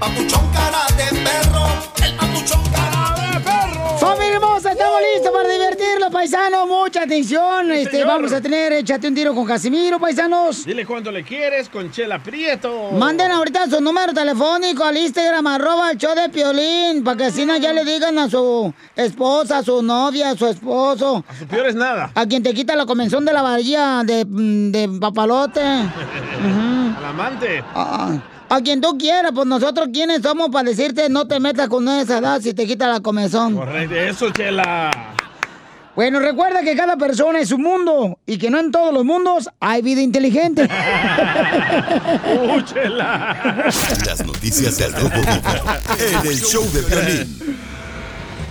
papuchón cara de perro, el papuchón cara de perro. Familia hermosa, estamos listos para divertirlos, paisanos. Mucha atención. Este, señor. vamos a tener Échate un tiro con Casimiro, paisanos. Dile cuánto le quieres con Chela Prieto. Manden ahorita su número telefónico al Instagram, arroba el show de Piolín, para que así no ya le digan a su esposa, a su novia, a su esposo, A su peor es nada. a quien te quita la convención de la varilla de, mm, de papalote. Ujú. Al amante. Ah, A quien tú quieras, pues nosotros quiénes somos para decirte no te metas con esa edad si te quita la comezón. Correcto, eso, Chela. Bueno, recuerda que cada persona es un mundo y que no en todos los mundos hay vida inteligente. Uh, Chela. Las noticias del Rojo en el show de violín.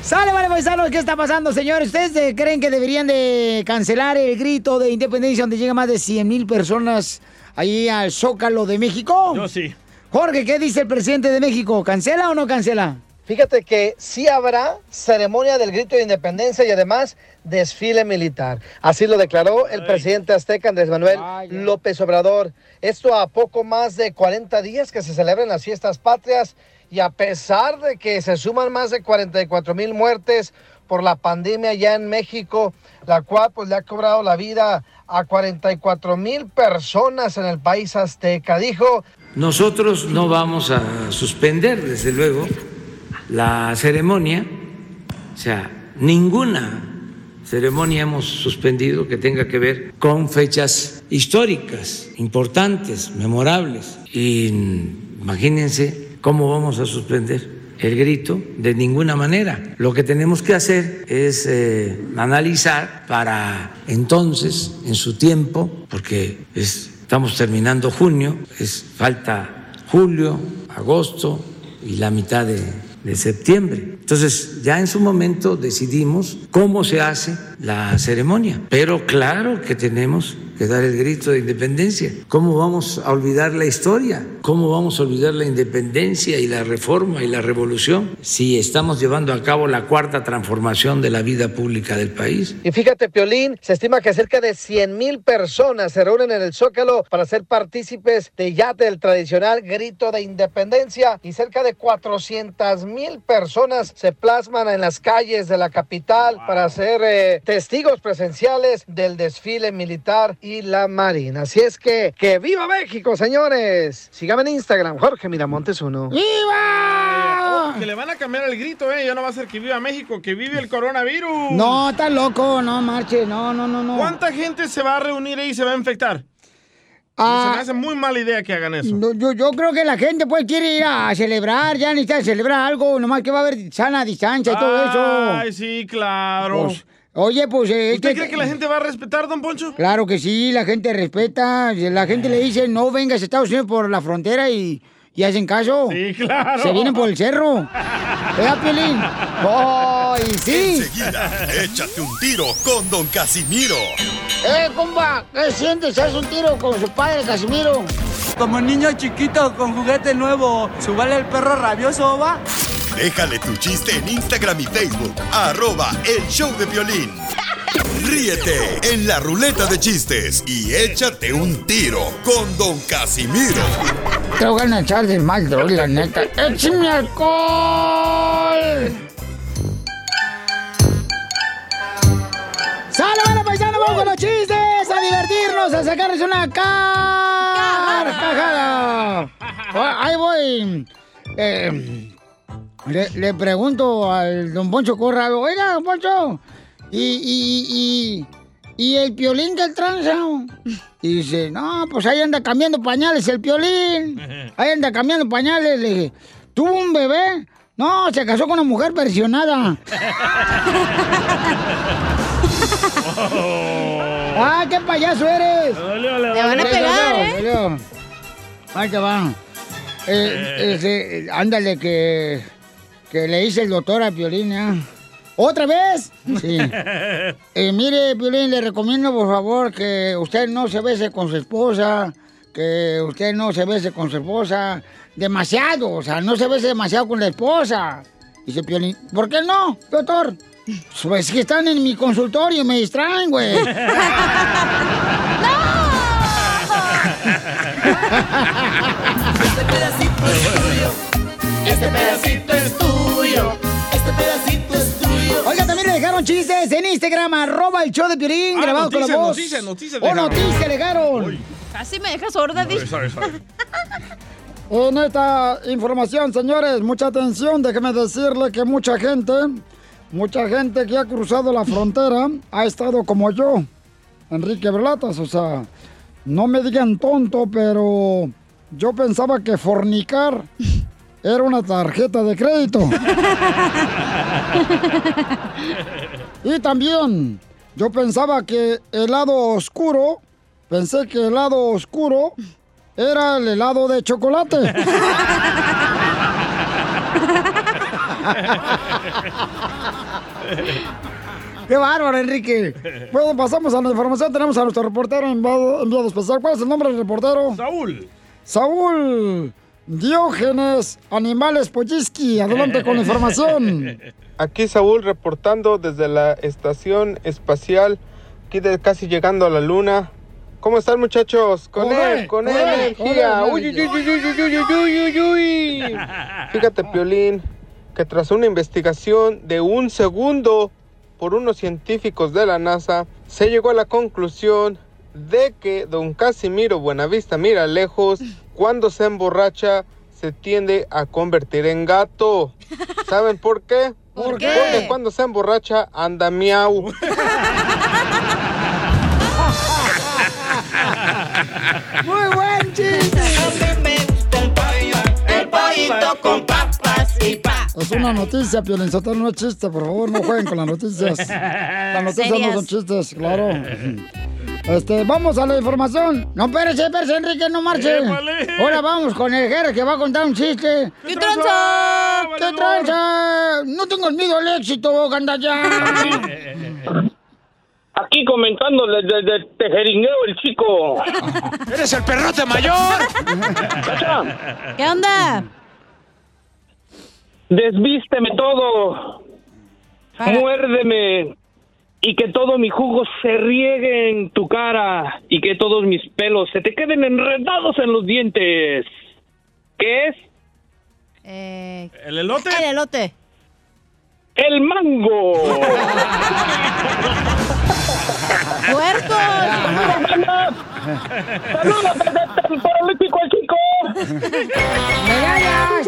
Sale, vale, paisanos, ¿qué está pasando, señores? ¿Ustedes eh, creen que deberían de cancelar el grito de independencia donde llegan más de 100 mil personas ahí al Zócalo de México? Yo sí. Jorge, ¿qué dice el presidente de México? ¿Cancela o no cancela? Fíjate que sí habrá ceremonia del grito de independencia y además desfile militar. Así lo declaró el presidente azteca Andrés Manuel López Obrador. Esto a poco más de 40 días que se celebran las fiestas patrias y a pesar de que se suman más de 44 mil muertes por la pandemia ya en México, la cual pues le ha cobrado la vida a 44 mil personas en el país azteca. Dijo, Nosotros no vamos a suspender, desde luego, la ceremonia, o sea, ninguna ceremonia hemos suspendido que tenga que ver con fechas históricas, importantes, memorables. Y imagínense cómo vamos a suspender el grito de ninguna manera. Lo que tenemos que hacer es eh, analizar para entonces, en su tiempo, porque es- estamos terminando junio, es falta julio, agosto y la mitad de, de septiembre. Entonces, ya en su momento decidimos cómo se hace la ceremonia, pero claro que tenemos que dar el grito de independencia. ¿Cómo vamos a olvidar la historia? ¿Cómo vamos a olvidar la independencia y la reforma y la revolución si estamos llevando a cabo la cuarta transformación de la vida pública del país? Y fíjate, Piolín, se estima que cerca de 100 mil personas se reúnen en el Zócalo para ser partícipes de ya del tradicional grito de independencia y cerca de 400 mil personas se plasman en las calles de la capital para ser eh, testigos presenciales del desfile militar y la marina. Así es que, que viva México, señores. Síganme en Instagram, Jorge Miramontes uno. ¡Viva! Que le van a cambiar el grito, ¿eh? Ya no va a ser que viva México, que vive el coronavirus. No, estás loco, no marche, no, no, no, no. ¿Cuánta gente se va a reunir ahí y se va a infectar? Ah. Se me hace muy mala idea que hagan eso. No, yo, yo creo que la gente pues quiere ir a celebrar, ya necesita celebrar algo, nomás que va a haber sana distancia y todo eso. Ay, sí, claro. Pues, oye, pues... eh, ¿Usted cree que la gente va a respetar, don Poncho? Claro que sí, la gente respeta, la gente le dice no vengas a Estados Unidos por la frontera y, y hacen caso. Sí, claro. Se vienen por el cerro. ¿Verdad, Piolín? ¡Ay, sí! Enseguida, échate un tiro con Don Casimiro. ¡Eh, compa! ¿Qué sientes? ¿Haz un tiro con su padre, Casimiro? Como niño chiquito con juguete nuevo, ¿subale el perro rabioso, va? Déjale tu chiste en Instagram y Facebook. Arroba El Show de Violín. Ríete en la ruleta de chistes y échate un tiro con Don Casimiro. Te voy a echar de mal, droga, la neta. ¡Échame alcohol! ¡Sale, bueno, paisano! ¡Vamos con los chistes! ¡A divertirnos! ¡A sacarles una carcajada! Ah, Ahí voy. Eh, le, le pregunto al don Poncho Corrado. Oiga, don Poncho. Y, y, y, y el piolín del tranza. Y dice, no, pues ahí anda cambiando pañales el piolín. Ahí anda cambiando pañales. Le dije, ¿tuvo un bebé? No, se casó con una mujer versionada. ¡Ah, qué payaso eres! le van a pegar, ¿eh? Dolió. Ahí te va. Eh, ese, ándale, que, que le dice el doctor a Piolín, ¿eh? ¿Otra vez? Sí. Eh, mire, Piolín, le recomiendo, por favor, que usted no se bese con su esposa, que usted no se bese con su esposa demasiado, o sea, no se bese demasiado con la esposa. Dice Piolín, ¿por qué no, doctor? Pues que están en mi consultorio y me distraen, güey. Este pedacito es tuyo. Este pedacito es tuyo. Este pedacito es tuyo. Oiga, también le dejaron chistes en Instagram, arroba el show de Piolín, Ah, grabado con la voz. noticias, noticias ¡Oh, dejaron. noticias le dejaron! Casi me dejas sorda, Di. En esta información, señores, mucha atención, déjeme decirle que mucha gente, mucha gente que ha cruzado la frontera ha estado como yo, Enrique Berlatas, o sea, no me digan tonto, pero yo pensaba que fornicar era una tarjeta de crédito. y también, yo pensaba que el lado oscuro, pensé que el lado oscuro era el helado de chocolate. ¡Qué bárbaro, Enrique! Bueno, pasamos a la información. Tenemos a nuestro reportero enviado, enviado especial. ¿Cuál es el nombre del reportero? Saúl. Saúl Diógenes, Animales Polliski, adelante con la información. Aquí Saúl reportando desde la estación espacial, aquí de, casi llegando a la luna. ¿Cómo están muchachos? Con olé, él, con él, energía. Uy, uy, uy, uy, Fíjate, Piolín, que tras una investigación de un segundo por unos científicos de la NASA, se llegó a la conclusión de que don Casimiro Buenavista mira lejos cuando se emborracha, se tiende a convertir en gato. ¿Saben por qué? ¿Por qué? Porque cuando se emborracha anda miau. ¡Muy buen chiste! El pollito con papas y pa. Es una noticia, Piolín no es chiste, por favor, no jueguen con las noticias. Las noticias no son chistes, claro. Este, vamos a la información. No, espérese, espérese, Enrique, no marche. Épale. Ahora vamos con el Jere que va a contar un chiste. ¿Qué tranza? ¿Qué tranza? No tengo miedo al éxito, gandalla. Aquí comentando desde de, Tejeringueo el chico. ¡Eres el perrote mayor! ¿Qué onda? Desvísteme todo. Muérdeme. Y que todo mi jugo se riegue en tu cara. Y que todos mis pelos se te queden enredados en los dientes. ¿Qué es? Eh, ¿El elote? El elote. El mango. ¡Puerco! ¡Saludos desde el chico! ¡Medallas!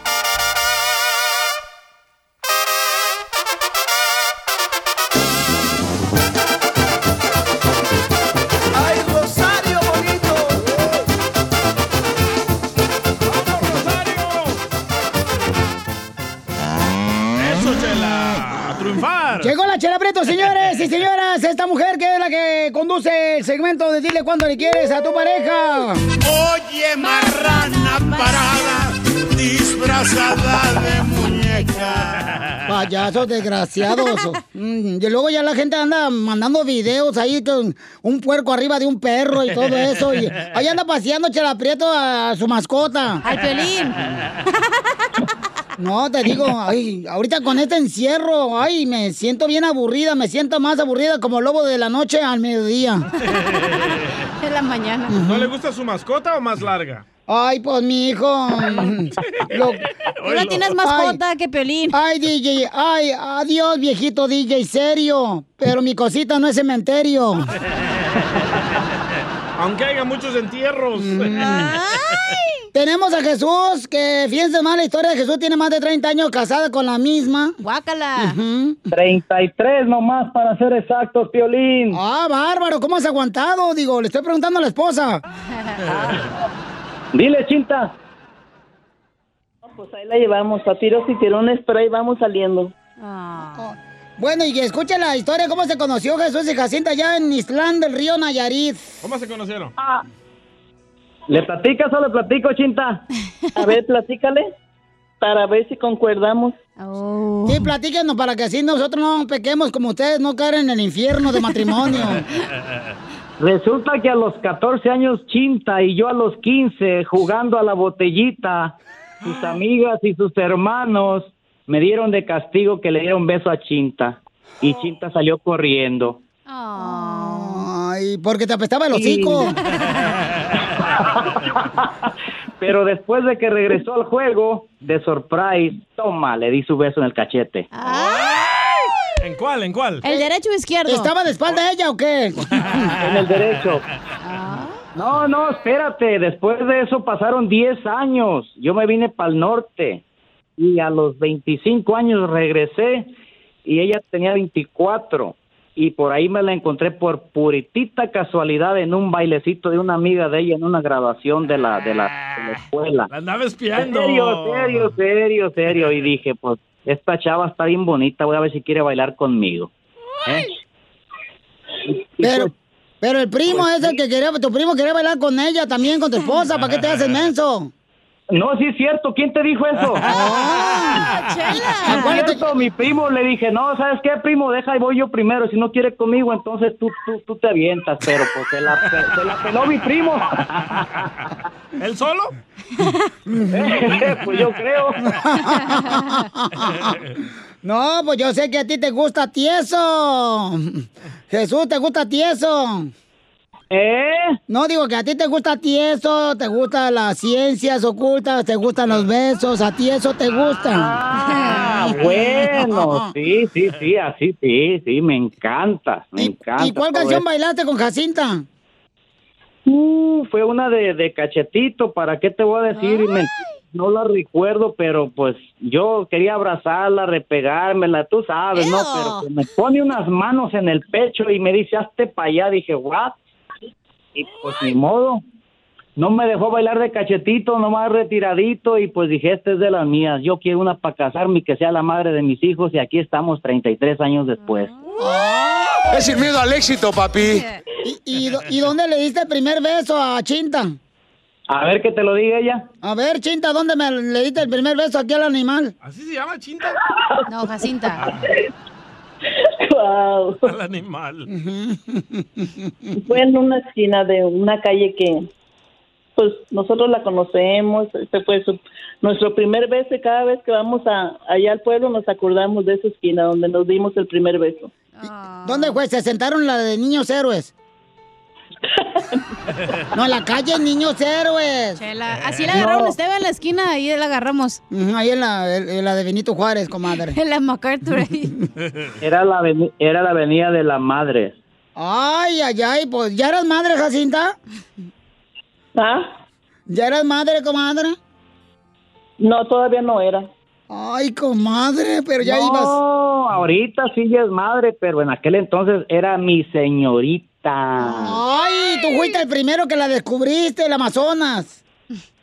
Chela Prieto, señores y señoras. Esta mujer que es la que conduce el segmento de Dile cuando le quieres a tu pareja. Oye, marrana parada, disfrazada de muñeca. Payasos desgraciados. Mm, y luego ya la gente anda mandando videos ahí con un puerco arriba de un perro y todo eso. Y ahí anda paseando Chela Prieto a su mascota. Al pelín. No, te digo, ay, ahorita con este encierro, ay, me siento bien aburrida, me siento más aburrida como lobo de la noche al mediodía. En la mañana. ¿No le gusta su mascota o más larga? Ay, pues mi hijo. Lo- Tú no tienes mascota que Piolín. Ay, DJ, ay, adiós, viejito DJ, serio. Pero mi cosita no es cementerio. Aunque haya muchos entierros. Tenemos a Jesús, que fíjense más la historia de Jesús, tiene más de 30 años casada con la misma. Guácala. 33 nomás para ser exactos, Piolín. Ah, bárbaro, ¿cómo has aguantado? Digo, le estoy preguntando a la esposa. Dile, Chinta. Pues ahí la llevamos a tiros y tirones, pero ahí vamos saliendo. Oh. Bueno, y escucha la historia, ¿cómo se conoció Jesús y Jacinta allá en Islán del Río Nayarit? ¿Cómo se conocieron? ¿Le platicas o le platico, Chinta? A ver, platícale para ver si concordamos. Sí, platíquenos para que así nosotros no pequemos como ustedes, no caer en el infierno de matrimonio. Resulta que a los 14 años Chinta y yo a los 15 jugando a la botellita, sus amigas y sus hermanos me dieron de castigo que le diera un beso a Chinta y Chinta salió corriendo. Ay, porque te apestaba el hocico. Pero después de que regresó al juego, de surprise, toma, le di su beso en el cachete. ¿En cuál? ¿En cuál? ¿El derecho o izquierdo? ¿Estaba de espalda ella o qué? En el derecho. No, no, espérate. Después de eso pasaron 10 años. Yo me vine para el norte y a los 25 años regresé y ella tenía 24 y por ahí me la encontré por puritita casualidad en un bailecito de una amiga de ella en una graduación de la de la, de la escuela. La andaba espiando. Serio, serio, serio, serio y dije, pues esta chava está bien bonita, voy a ver si quiere bailar conmigo. ¿Eh? Pero, pero el primo es el que quería, tu primo quería bailar con ella también, con tu esposa, ¿para qué te haces menso? No, sí es cierto. ¿Quién te dijo eso? Ah, Sí es cierto, mi primo le dije, no, ¿sabes qué, primo? Deja y voy yo primero. Si no quiere conmigo, entonces tú, tú, tú te avientas. Pero pues se la, se la peló mi primo. ¿Él solo? pues yo creo. No, pues yo sé que a ti te gusta tieso. Jesús, ¿te gusta tieso? ¿Eh? No, digo que a ti te gusta tieso, te gustan las ciencias ocultas, te gustan los besos, a ti eso te gusta. Ah, bueno, sí, sí, sí, así, sí, sí, me encanta, me encanta. ¿Y cuál canción eso. bailaste con Jacinta? Uh, fue una de, de cachetito, ¿para qué te voy a decir? Me- no la recuerdo, pero pues yo quería abrazarla, repegármela, tú sabes, ¿no? Pero me pone unas manos en el pecho y me dice, hazte para allá. Dije, ¿what? Y pues ni modo. No me dejó bailar de cachetito, nomás retiradito, y pues dije, esta es de las mías. Yo quiero una para casarme y que sea la madre de mis hijos, y aquí estamos 33 años después. Es sin miedo al éxito, papi. ¿Y, y, do- y dónde le diste el primer beso a Chinta? A ver que te lo diga ella. A ver, Chinta, ¿dónde me le diste el primer beso aquí al animal? ¿Así se llama Chinta? No, Jacinta. Wow. Al animal. Fue en una esquina de una calle que, pues, nosotros la conocemos. Este fue su- nuestro primer beso y cada vez que vamos a, allá al pueblo nos acordamos de esa esquina donde nos dimos el primer beso. ¿Dónde fue? ¿Se sentaron la de niños héroes? no, en la calle Niños Héroes. Chela, así la agarraron Esteban en la esquina, ahí la agarramos. Ahí en la, en la de Benito Juárez, comadre. En la MacArthur ahí. Era la, era la avenida de la madre. Ay, ay, ay, pues, ¿ya eras madre, Jacinta? ¿Ah? ¿Ya eras madre, comadre? No, todavía no era. Ay, comadre, pero ya no, ibas. ahorita sí ya es madre, pero en aquel entonces era mi señorita. Ay, tú fuiste el primero que la descubriste, el Amazonas.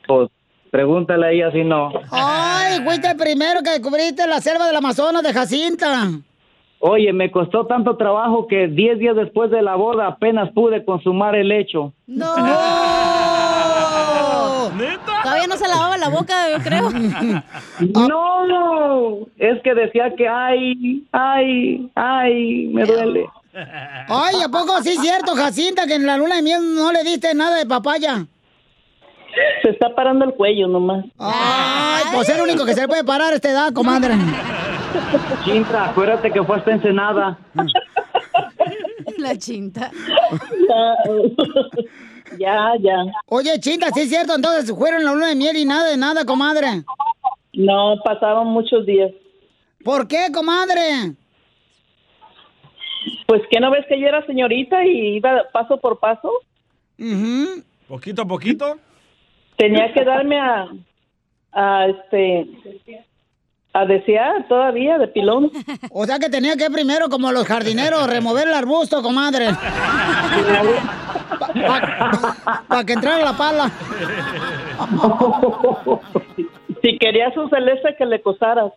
Pues pregúntale a ella si no. Ay, fuiste el primero que descubriste la selva del Amazonas de Jacinta. Oye, me costó tanto trabajo que 10 días después de la boda apenas pude consumar el hecho. ¡No! Todavía no se lavaba la boca, yo creo. No, es que decía que ay, ay, ay, me duele. Ay, ¿a poco sí es cierto, Jacinta, que en la luna de miel no le diste nada de papaya? Se está parando el cuello nomás. Ay, pues es el único que se le puede parar a esta edad, comadre. Chinta, acuérdate que fue hasta Ensenada. La chinta. Ya, ya. Oye, Chinta, sí es cierto, entonces fueron la luna de miel y nada de nada, comadre. No, pasaron muchos días. ¿Por qué, comadre? Pues que no ves que yo era señorita y iba paso por paso. Poquito a poquito. Tenía que darme a, a este a desear todavía de pilón. O sea que tenía que primero, como los jardineros, remover el arbusto, comadre. Para que entrara la pala. Si querías un celeste que le cosaras.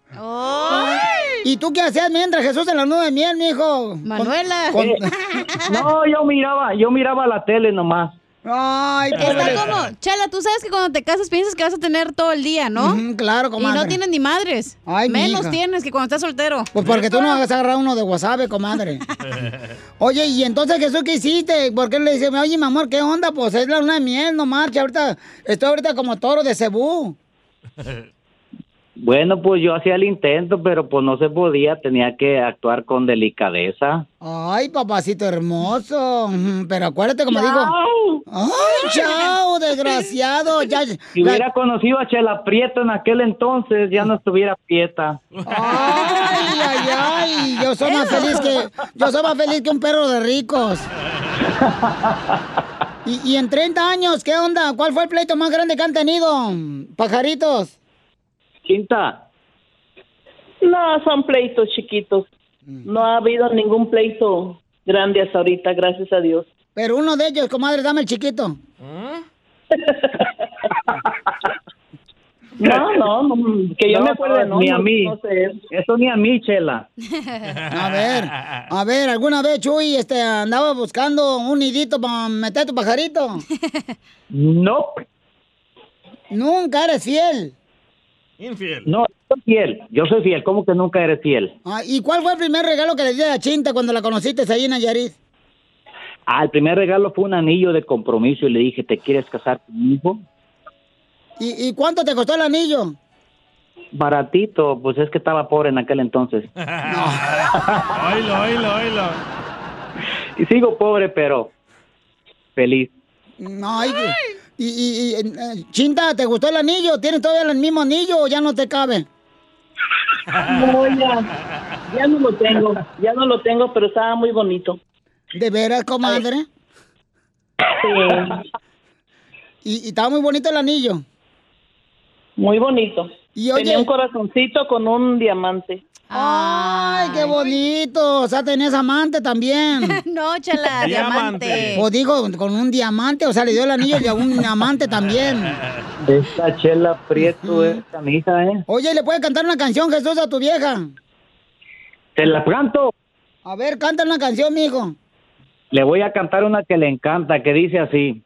¿Y tú qué hacías mientras Jesús en la nube de miel, mijo? Manuela. Con- Eh, No, yo miraba, yo miraba la tele nomás. Ay, Está como, Chela, tú sabes que cuando te casas piensas que vas a tener todo el día, ¿no? Claro, Y comadre. no tienes ni madres. Ay, Menos mija. tienes que cuando estás soltero. Pues porque tú no vas a agarrar uno de wasabi, comadre. Oye, ¿y entonces Jesús qué hiciste? ¿Por qué le dice, oye, mi amor, qué onda? Pues es la luna de miel, no marcha. Ahorita, estoy ahorita como toro de cebú. Bueno, pues yo hacía el intento, pero pues no se podía, tenía que actuar con delicadeza. Ay, papacito hermoso. Pero acuérdate, como digo. Ay, chao, desgraciado. Ya, Si hubiera conocido a Chela Prieto en aquel entonces, ya no estuviera prieta. Ay, ay, ay. Yo soy más feliz que, yo soy más feliz que un perro de ricos. Y, y en 30 años, ¿qué onda? ¿Cuál fue el pleito más grande que han tenido? Pajaritos. Quinta, No, son pleitos chiquitos. Mm. No ha habido ningún pleito grande hasta ahorita, gracias a Dios. Pero uno de ellos, comadre, dame el chiquito. No, no, no, que yo me acuerde, no. Ni a mí. no sé. Eso ni a mí, Chela. A ver, a ver, ¿alguna vez, Chuy, este, andaba buscando un nidito para meter tu pajarito? No, Nunca eres fiel. Infiel. no, soy fiel. Yo soy fiel. ¿Cómo que nunca eres fiel? Ah, ¿Y cuál fue el primer regalo que le di a Chinta cuando la conociste ahí en Nayarit? Ah, el primer regalo fue un anillo de compromiso y le dije, ¿te quieres casar conmigo? ¿Y, y cuánto te costó el anillo? Baratito, pues es que estaba pobre en aquel entonces. Oílo, oílo, oílo. Y sigo pobre, pero feliz. Ay, y, y- y, eh, Chinta, ¿te gustó el anillo? ¿Tienes todavía el mismo anillo o ya no te cabe? No, ya, ya no lo tengo, ya no lo tengo, pero estaba muy bonito. ¿De veras, comadre? Sí, ¿Y, y estaba muy bonito el anillo? Muy bonito. Y oye- Tenía un corazoncito con un diamante. ¡Ay, qué bonito! O sea, tenías amante también. no, Chela, diamante. O digo, con un diamante, o sea, le dio el anillo y a un amante también. Esta chela prieto es camisa, ¿eh? Oye, ¿le puedes cantar una canción, Jesús, a tu vieja? Te la canto. A ver, canta una canción, mijo. Le voy a cantar una que le encanta, que dice así.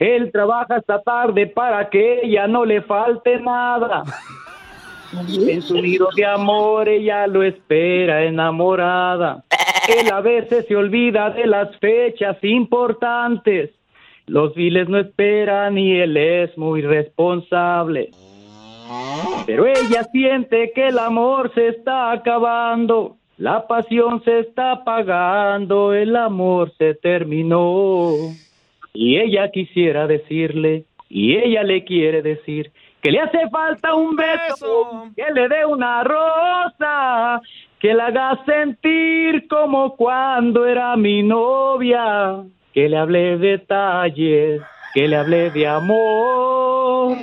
Él trabaja hasta tarde para que ella no le falte nada. En su nido de amor ella lo espera enamorada. Él a veces se olvida de las fechas importantes. Los viles no esperan y él es muy responsable. Pero ella siente que el amor se está acabando, la pasión se está apagando, el amor se terminó. Y ella quisiera decirle, y ella le quiere decir, que le hace falta un beso, que le dé una rosa, que la haga sentir como cuando era mi novia, que le hable detalles, que le hable de amor.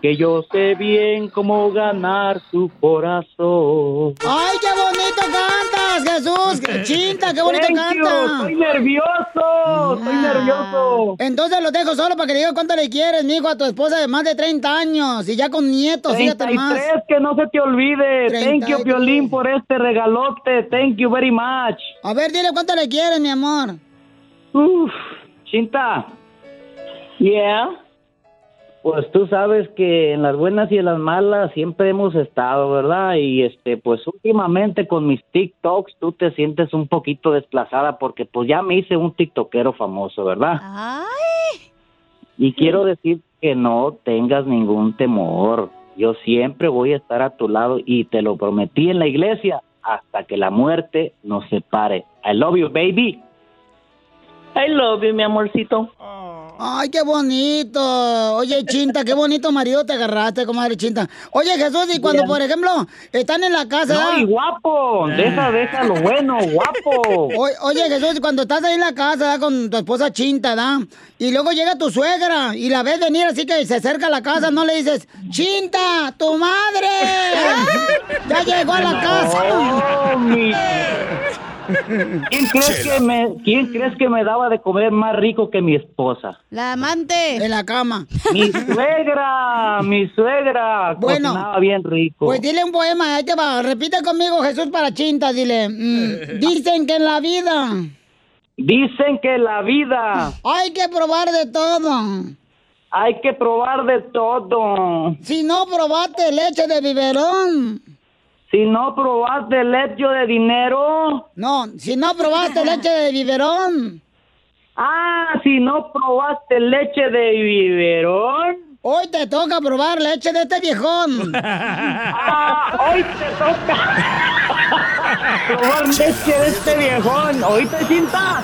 Que yo sé bien cómo ganar su corazón. ¡Ay, qué bonito cantas, Jesús! ¡Chinta, qué bonito Thank you, canta! estoy nervioso, estoy nervioso. Entonces lo dejo solo para que diga cuánto le quieres, mijo, a tu esposa de más de 30 años y ya con nietos, fíjate más. 33, que no se te olvide. Thank you, 33. Piolín, por este regalote. Thank you very much. A ver, dile cuánto le quieres, mi amor. Uf, Chinta. Yeah. Pues tú sabes que en las buenas y en las malas siempre hemos estado, ¿verdad? Y este, pues últimamente con mis TikToks tú te sientes un poquito desplazada porque pues ya me hice un TikTokero famoso, ¿verdad? Y quiero decir que no tengas ningún temor. Yo siempre voy a estar a tu lado y te lo prometí en la iglesia hasta que la muerte nos separe. I love you, baby. I love you, mi amorcito. Ay, qué bonito. Oye, Chinta, qué bonito marido te agarraste, comadre Chinta. Oye, Jesús, y cuando, por ejemplo, están en la casa... No, y guapo, deja, deja lo bueno, guapo. O- Oye, Jesús, y cuando estás ahí en la casa con tu esposa Chinta, ¿da? Y luego llega tu suegra y la ves venir así que se acerca a la casa, no le dices, Chinta, tu madre. ya llegó a la casa. Oh, mi- ¿Quién crees, que me, ¿Quién crees que me daba de comer más rico que mi esposa? La amante. En la cama. Mi suegra, mi suegra. Bueno, cocinaba bien rico. Pues dile un poema, ahí te va. Repite conmigo, Jesús para Chinta, dile. mm, dicen que en la vida Dicen que la vida hay que probar de todo. hay que probar de todo. Si no probaste leche de biberón. Si no probaste leche de dinero. No, si no probaste leche de biberón. Ah, si no probaste leche de biberón. Hoy te toca probar leche de este viejón. Ah, hoy te toca probar leche de este viejón. ¿Oíste, cinta?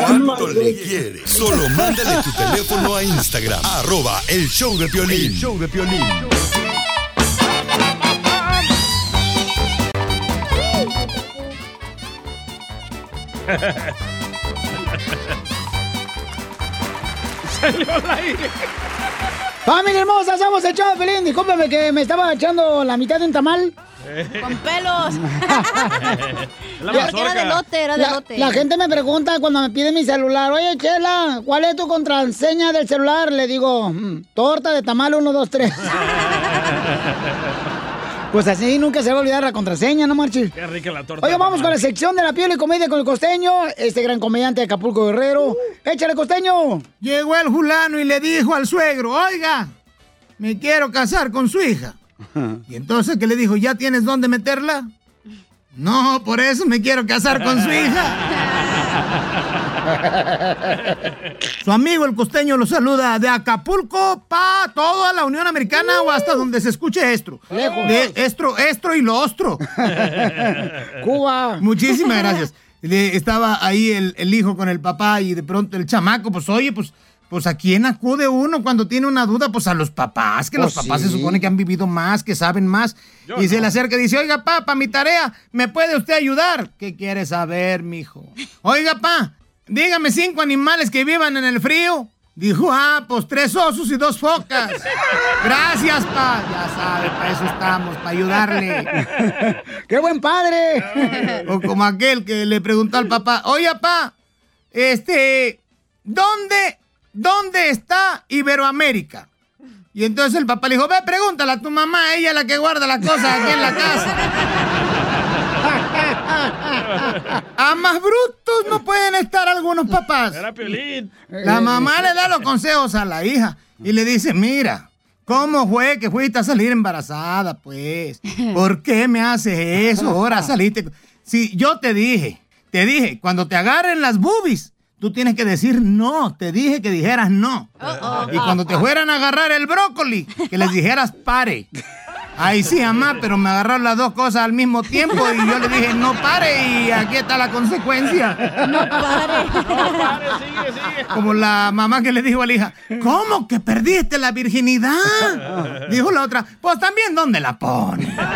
¿Cuánto le quieres? Solo mándale tu teléfono a Instagram, arroba el show de Piolín. El show de Piolín. Salió al aire. Familia hermosa, somos el de Pelín. Discúlpeme que me estaba echando la mitad de un tamal. Con pelos. La. Era de lote, era de La, lote. la gente me pregunta cuando me pide mi celular, oye, Chela, ¿cuál es tu contraseña del celular? Le digo, "Mm, torta de tamal 1, 2, 3. Pues así nunca se va a olvidar la contraseña, ¿no, Marchi? Qué rica la torta. Oye, de vamos con la sección de la piel y comedia con el costeño, este gran comediante de Acapulco Guerrero. ¡Échale, costeño! Llegó el fulano y le dijo al suegro, oiga, me quiero casar con su hija. Y entonces que le dijo, ¿ya tienes dónde meterla? No, por eso me quiero casar con su hija. Su amigo el costeño lo saluda de Acapulco pa toda la Unión Americana o hasta donde se escuche estro. De estro, estro y lo ostro. Cuba. Muchísimas gracias. Estaba ahí el, el hijo con el papá y de pronto el chamaco, pues oye, pues, pues a quién acude uno cuando tiene una duda, pues a los papás, que los Pues papás se supone que han vivido más, que saben más. Yo y se le acerca y dice, oiga, pa, para mi tarea, ¿me puede usted ayudar? ¿Qué quiere saber, mijo? Oiga, pa, dígame cinco animales que vivan en el frío. Dijo, ah, pues tres osos y dos focas. Gracias, pa. Ya sabe, para eso estamos, para ayudarle. ¡Qué buen padre! O como aquel que le preguntó al papá, oye, papá, este, ¿dónde, dónde está Iberoamérica? Y entonces el papá le dijo, ve, pregúntale a tu mamá, ella es la que guarda las cosas aquí en la casa. A más brutos no pueden estar algunos papás. Era Piolín. La mamá le da los consejos a la hija y le dice, mira, ¿cómo fue que fuiste a salir embarazada, pues? ¿Por qué me haces eso? Ahora saliste... Si yo te dije, te dije, cuando te agarren las boobies, tú tienes que decir no, te dije que dijeras no. Y cuando te fueran a agarrar el brócoli, que les dijeras pare. Ahí sí, mamá, pero me agarraron las dos cosas al mismo tiempo y yo le dije no pare y aquí está la consecuencia. No pare. No, pare, sigue, sigue. Como la mamá que le dijo a la hija, ¿cómo que perdiste la virginidad? Dijo la otra, pues también ¿dónde la pone?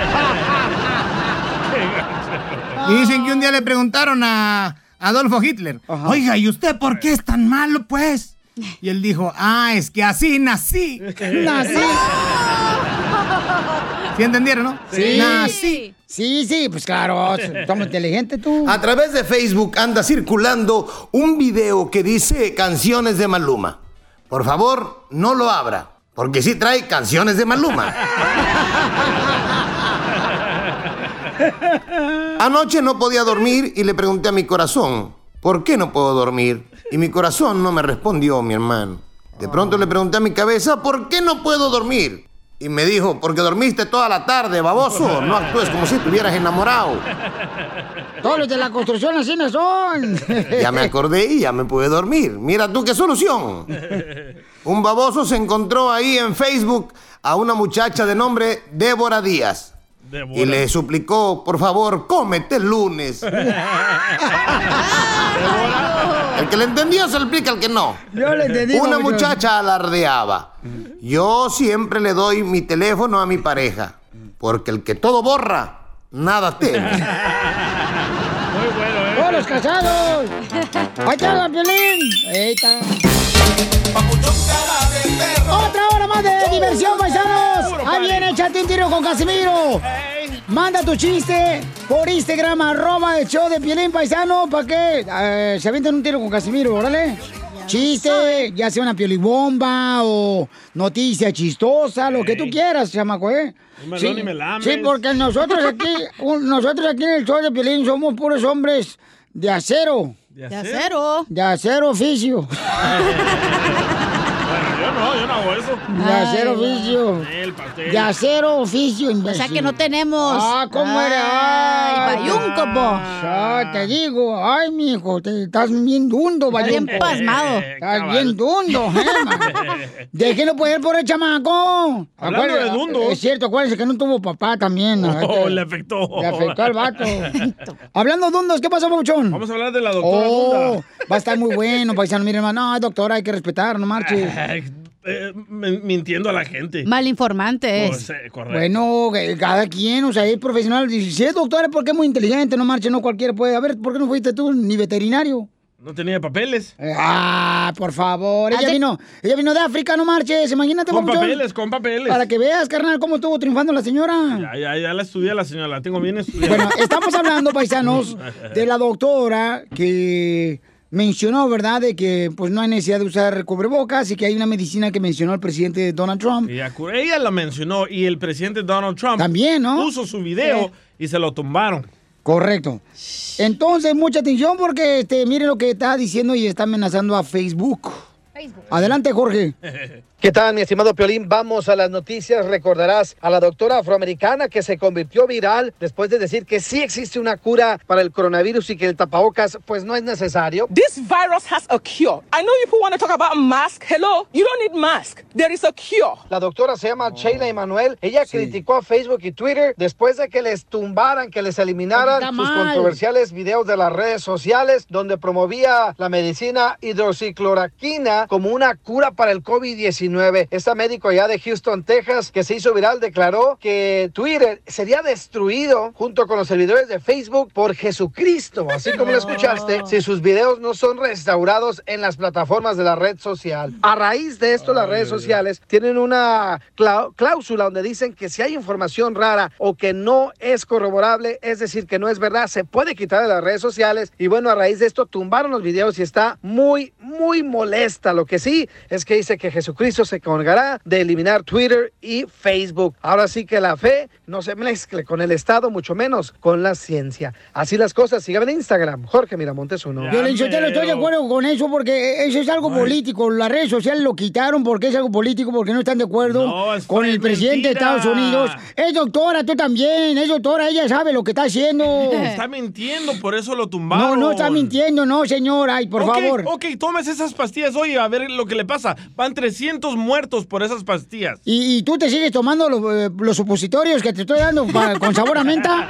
Y dicen que un día le preguntaron a Adolfo Hitler, oiga, ¿y usted por qué es tan malo, pues? Y él dijo, ah, es que así nací. Nací. ¿Sí entendieron, no? Sí. Nací. Sí, sí, pues claro, somos inteligentes tú. A través de Facebook anda circulando un video que dice canciones de Maluma. Por favor, no lo abra, porque sí trae canciones de Maluma. Anoche no podía dormir y le pregunté a mi corazón, ¿por qué no puedo dormir? Y mi corazón no me respondió, mi hermano. De pronto le pregunté a mi cabeza, ¿por qué no puedo dormir? Y me dijo, porque dormiste toda la tarde, baboso. No actúes como si estuvieras enamorado. Todos los de la construcción así no son. Ya me acordé y ya me pude dormir. Mira tú qué solución. Un baboso se encontró ahí en Facebook a una muchacha de nombre Débora Díaz. Y le suplicó, por favor, cómete el lunes. El que le entendió se explica al que no. Yo le entendí. Una muchacha alardeaba. Yo siempre le doy mi teléfono a mi pareja. Porque el que todo borra, nada teme. ¡Oh, los casados! ¡Ahí está la violín! Ahí está. ¡Otra hora más de diversión, paisanos! ¡Ahí viene, échate un tiro con Casimiro! Manda tu chiste por Instagram, arroba el show de Pielín Paisano, para que eh, se avienten un tiro con Casimiro, órale. Chiste, ya sea una piolibomba o noticia chistosa, lo que tú quieras, chamaco, ¿eh? Un melón y me lames. Sí, porque nosotros aquí, nosotros aquí en el show de Piolín somos puros hombres de acero. ¿De acero? De acero oficio. No, yo no hago eso. De acero oficio. El pastel. De acero oficio, O sea que no tenemos. Ah, ¿cómo eres? Ay, bayunco, po. Ah, te digo, ay, mijo, te estás bien dundo, Está bien bayunco. pasmado. Estás bien dundo, eh. Déjenlo poder por el chamaco. Hablando de dundos. Es cierto, acuérdense que no tuvo papá también. Oh, le afectó. Le afectó al vato. Hablando de dundos, ¿qué pasó, Pauchón? Vamos a hablar de la doctora Oh, Dunda. va a estar muy bueno, paisano. Miren, hermano, no, doctora, hay que respetar, no marches. Eh, mintiendo a la gente. Mal informante Oh, es. sí, correcto. Bueno, eh, cada quien, o sea, hay profesionales. Si es doctor es porque es muy inteligente, no marche, no cualquiera puede. A ver, ¿por qué no fuiste tú ni veterinario? No tenía papeles. Eh, Ah, por favor. Ella Hace- vino, ella vino de África, no marches. Imagínate, Con papeles, con papeles. Para que veas, carnal, cómo estuvo triunfando la señora. Ya, ya, ya la estudié la señora, la tengo bien estudiada. Bueno, estamos hablando, paisanos, de la doctora que mencionó, ¿verdad?, de que pues no hay necesidad de usar cubrebocas y que hay una medicina que mencionó el presidente Donald Trump. Ella, ella la mencionó y el presidente Donald Trump También, ¿no? puso su video y se lo tumbaron. Correcto. Entonces, mucha atención porque este, miren lo que está diciendo y está amenazando a Facebook. Adelante, Jorge. ¿Qué tal, mi estimado Piolín? Vamos a las noticias. Recordarás a la doctora afroamericana que se convirtió viral después de decir que sí existe una cura para el coronavirus y que el tapabocas pues no es necesario. This virus has a cure. I know people want to talk about mask. Hello, you don't need mask. There is a cure. La doctora se llama Sheila Emanuel. Ella criticó a Facebook y Twitter después de que les tumbaran, que les eliminaran Está sus mal. controversiales videos de las redes sociales donde promovía la medicina hidroxicloroquina como una cura para el COVID-19. Esta médico allá de Houston, Texas, que se hizo viral, declaró que Twitter sería destruido junto con los servidores de Facebook por Jesucristo, así como lo escuchaste, si sus videos no son restaurados en las plataformas de la red social. A raíz de esto, las redes sociales tienen una cláusula donde dicen que si hay información rara o que no es corroborable, es decir, que no es verdad, se puede quitar de las redes sociales. Y bueno, a raíz de esto tumbaron los videos y está muy, muy molesta. Lo que sí es que dice que Jesucristo se colgará de eliminar Twitter y Facebook. Ahora sí que la fe no se mezcle con el Estado, mucho menos con la ciencia. Así las cosas. Síganme en Instagram, Jorge Miramontes uno. Sotelo, estoy de acuerdo con eso porque eso es algo político. Las redes sociales lo quitaron porque es algo político, porque no están de acuerdo No, es con el presidente de. Estados Unidos. Es doctora, tú también. Es doctora, ella sabe lo que está haciendo. Está mintiendo, por eso lo tumbaron. No, no está mintiendo, no, señora. Ay, por favor. Ok, tomes esas pastillas hoy a ver lo que le pasa. Van 300 muertos por esas pastillas. ¿Y, y tú te sigues tomando los, eh, los supositorios que te estoy dando con sabor a menta?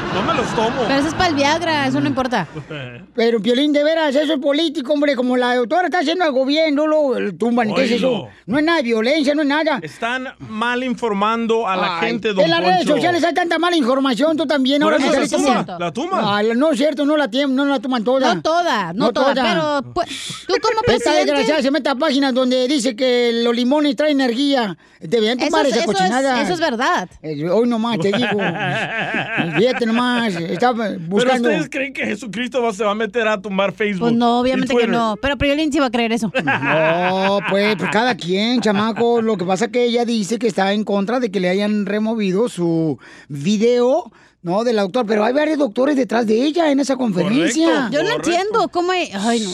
No me los tomo. Pero eso es para el Viagra, eso no importa. Pero, Piolín, de veras, eso es político, hombre. Como la doctora está haciendo algo bien, no lo tumban. ¿Qué es eso? No es nada de violencia, no es nada. Están mal informando a la Ay, gente, don En las redes sociales hay tanta mala información, tú también. Por Ahora eso se toma, la toman. Ah, no es cierto, no la, tienen, no la toman toda. No toda, no, toda, pero pues, tú como Esta presidente... desgraciada se mete a páginas donde dice que los limones traen energía. Deberían Eso tomar es- esa eso es- cochinada. eso es verdad. Eh, Hoy nomás te digo. Fíjate nomás. Estaba Pero buscando. ustedes creen que Jesucristo va- se va a meter a tumbar Facebook. Pues no, obviamente que no. Pero Priolín sí va a creer eso. No, pues, pues cada quien, chamaco. Lo que pasa es que ella dice que está en contra de que le hayan removido su video, ¿no? Del doctor. Pero hay varios doctores detrás de ella en esa conferencia. Yo no entiendo cómo. hay- Ay, no.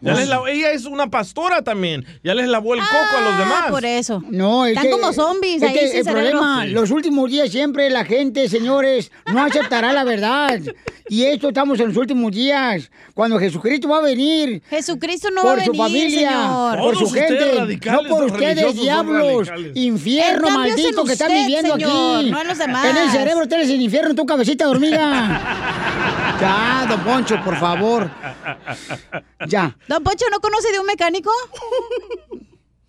Ya les la- ella es una pastora también. Ya les lavó el coco a los demás. por eso. No, es Están que- como zombies es ahí que sin el cerebro. problema, Sí. los últimos días siempre la gente, señores, no aceptará la verdad. Y esto estamos en los últimos días, cuando Jesucristo va a venir. Jesucristo no por va a su venir, familia, señor. por su Todos ustedes gente, radicales, no por ustedes, diablos, infierno maldito que están viviendo señor, aquí. no en los demás. En el cerebro tienes el infierno, tu cabecita de hormiga. ya, don Poncho, por favor. Ya. Don Poncho, ¿no conoce de un mecánico?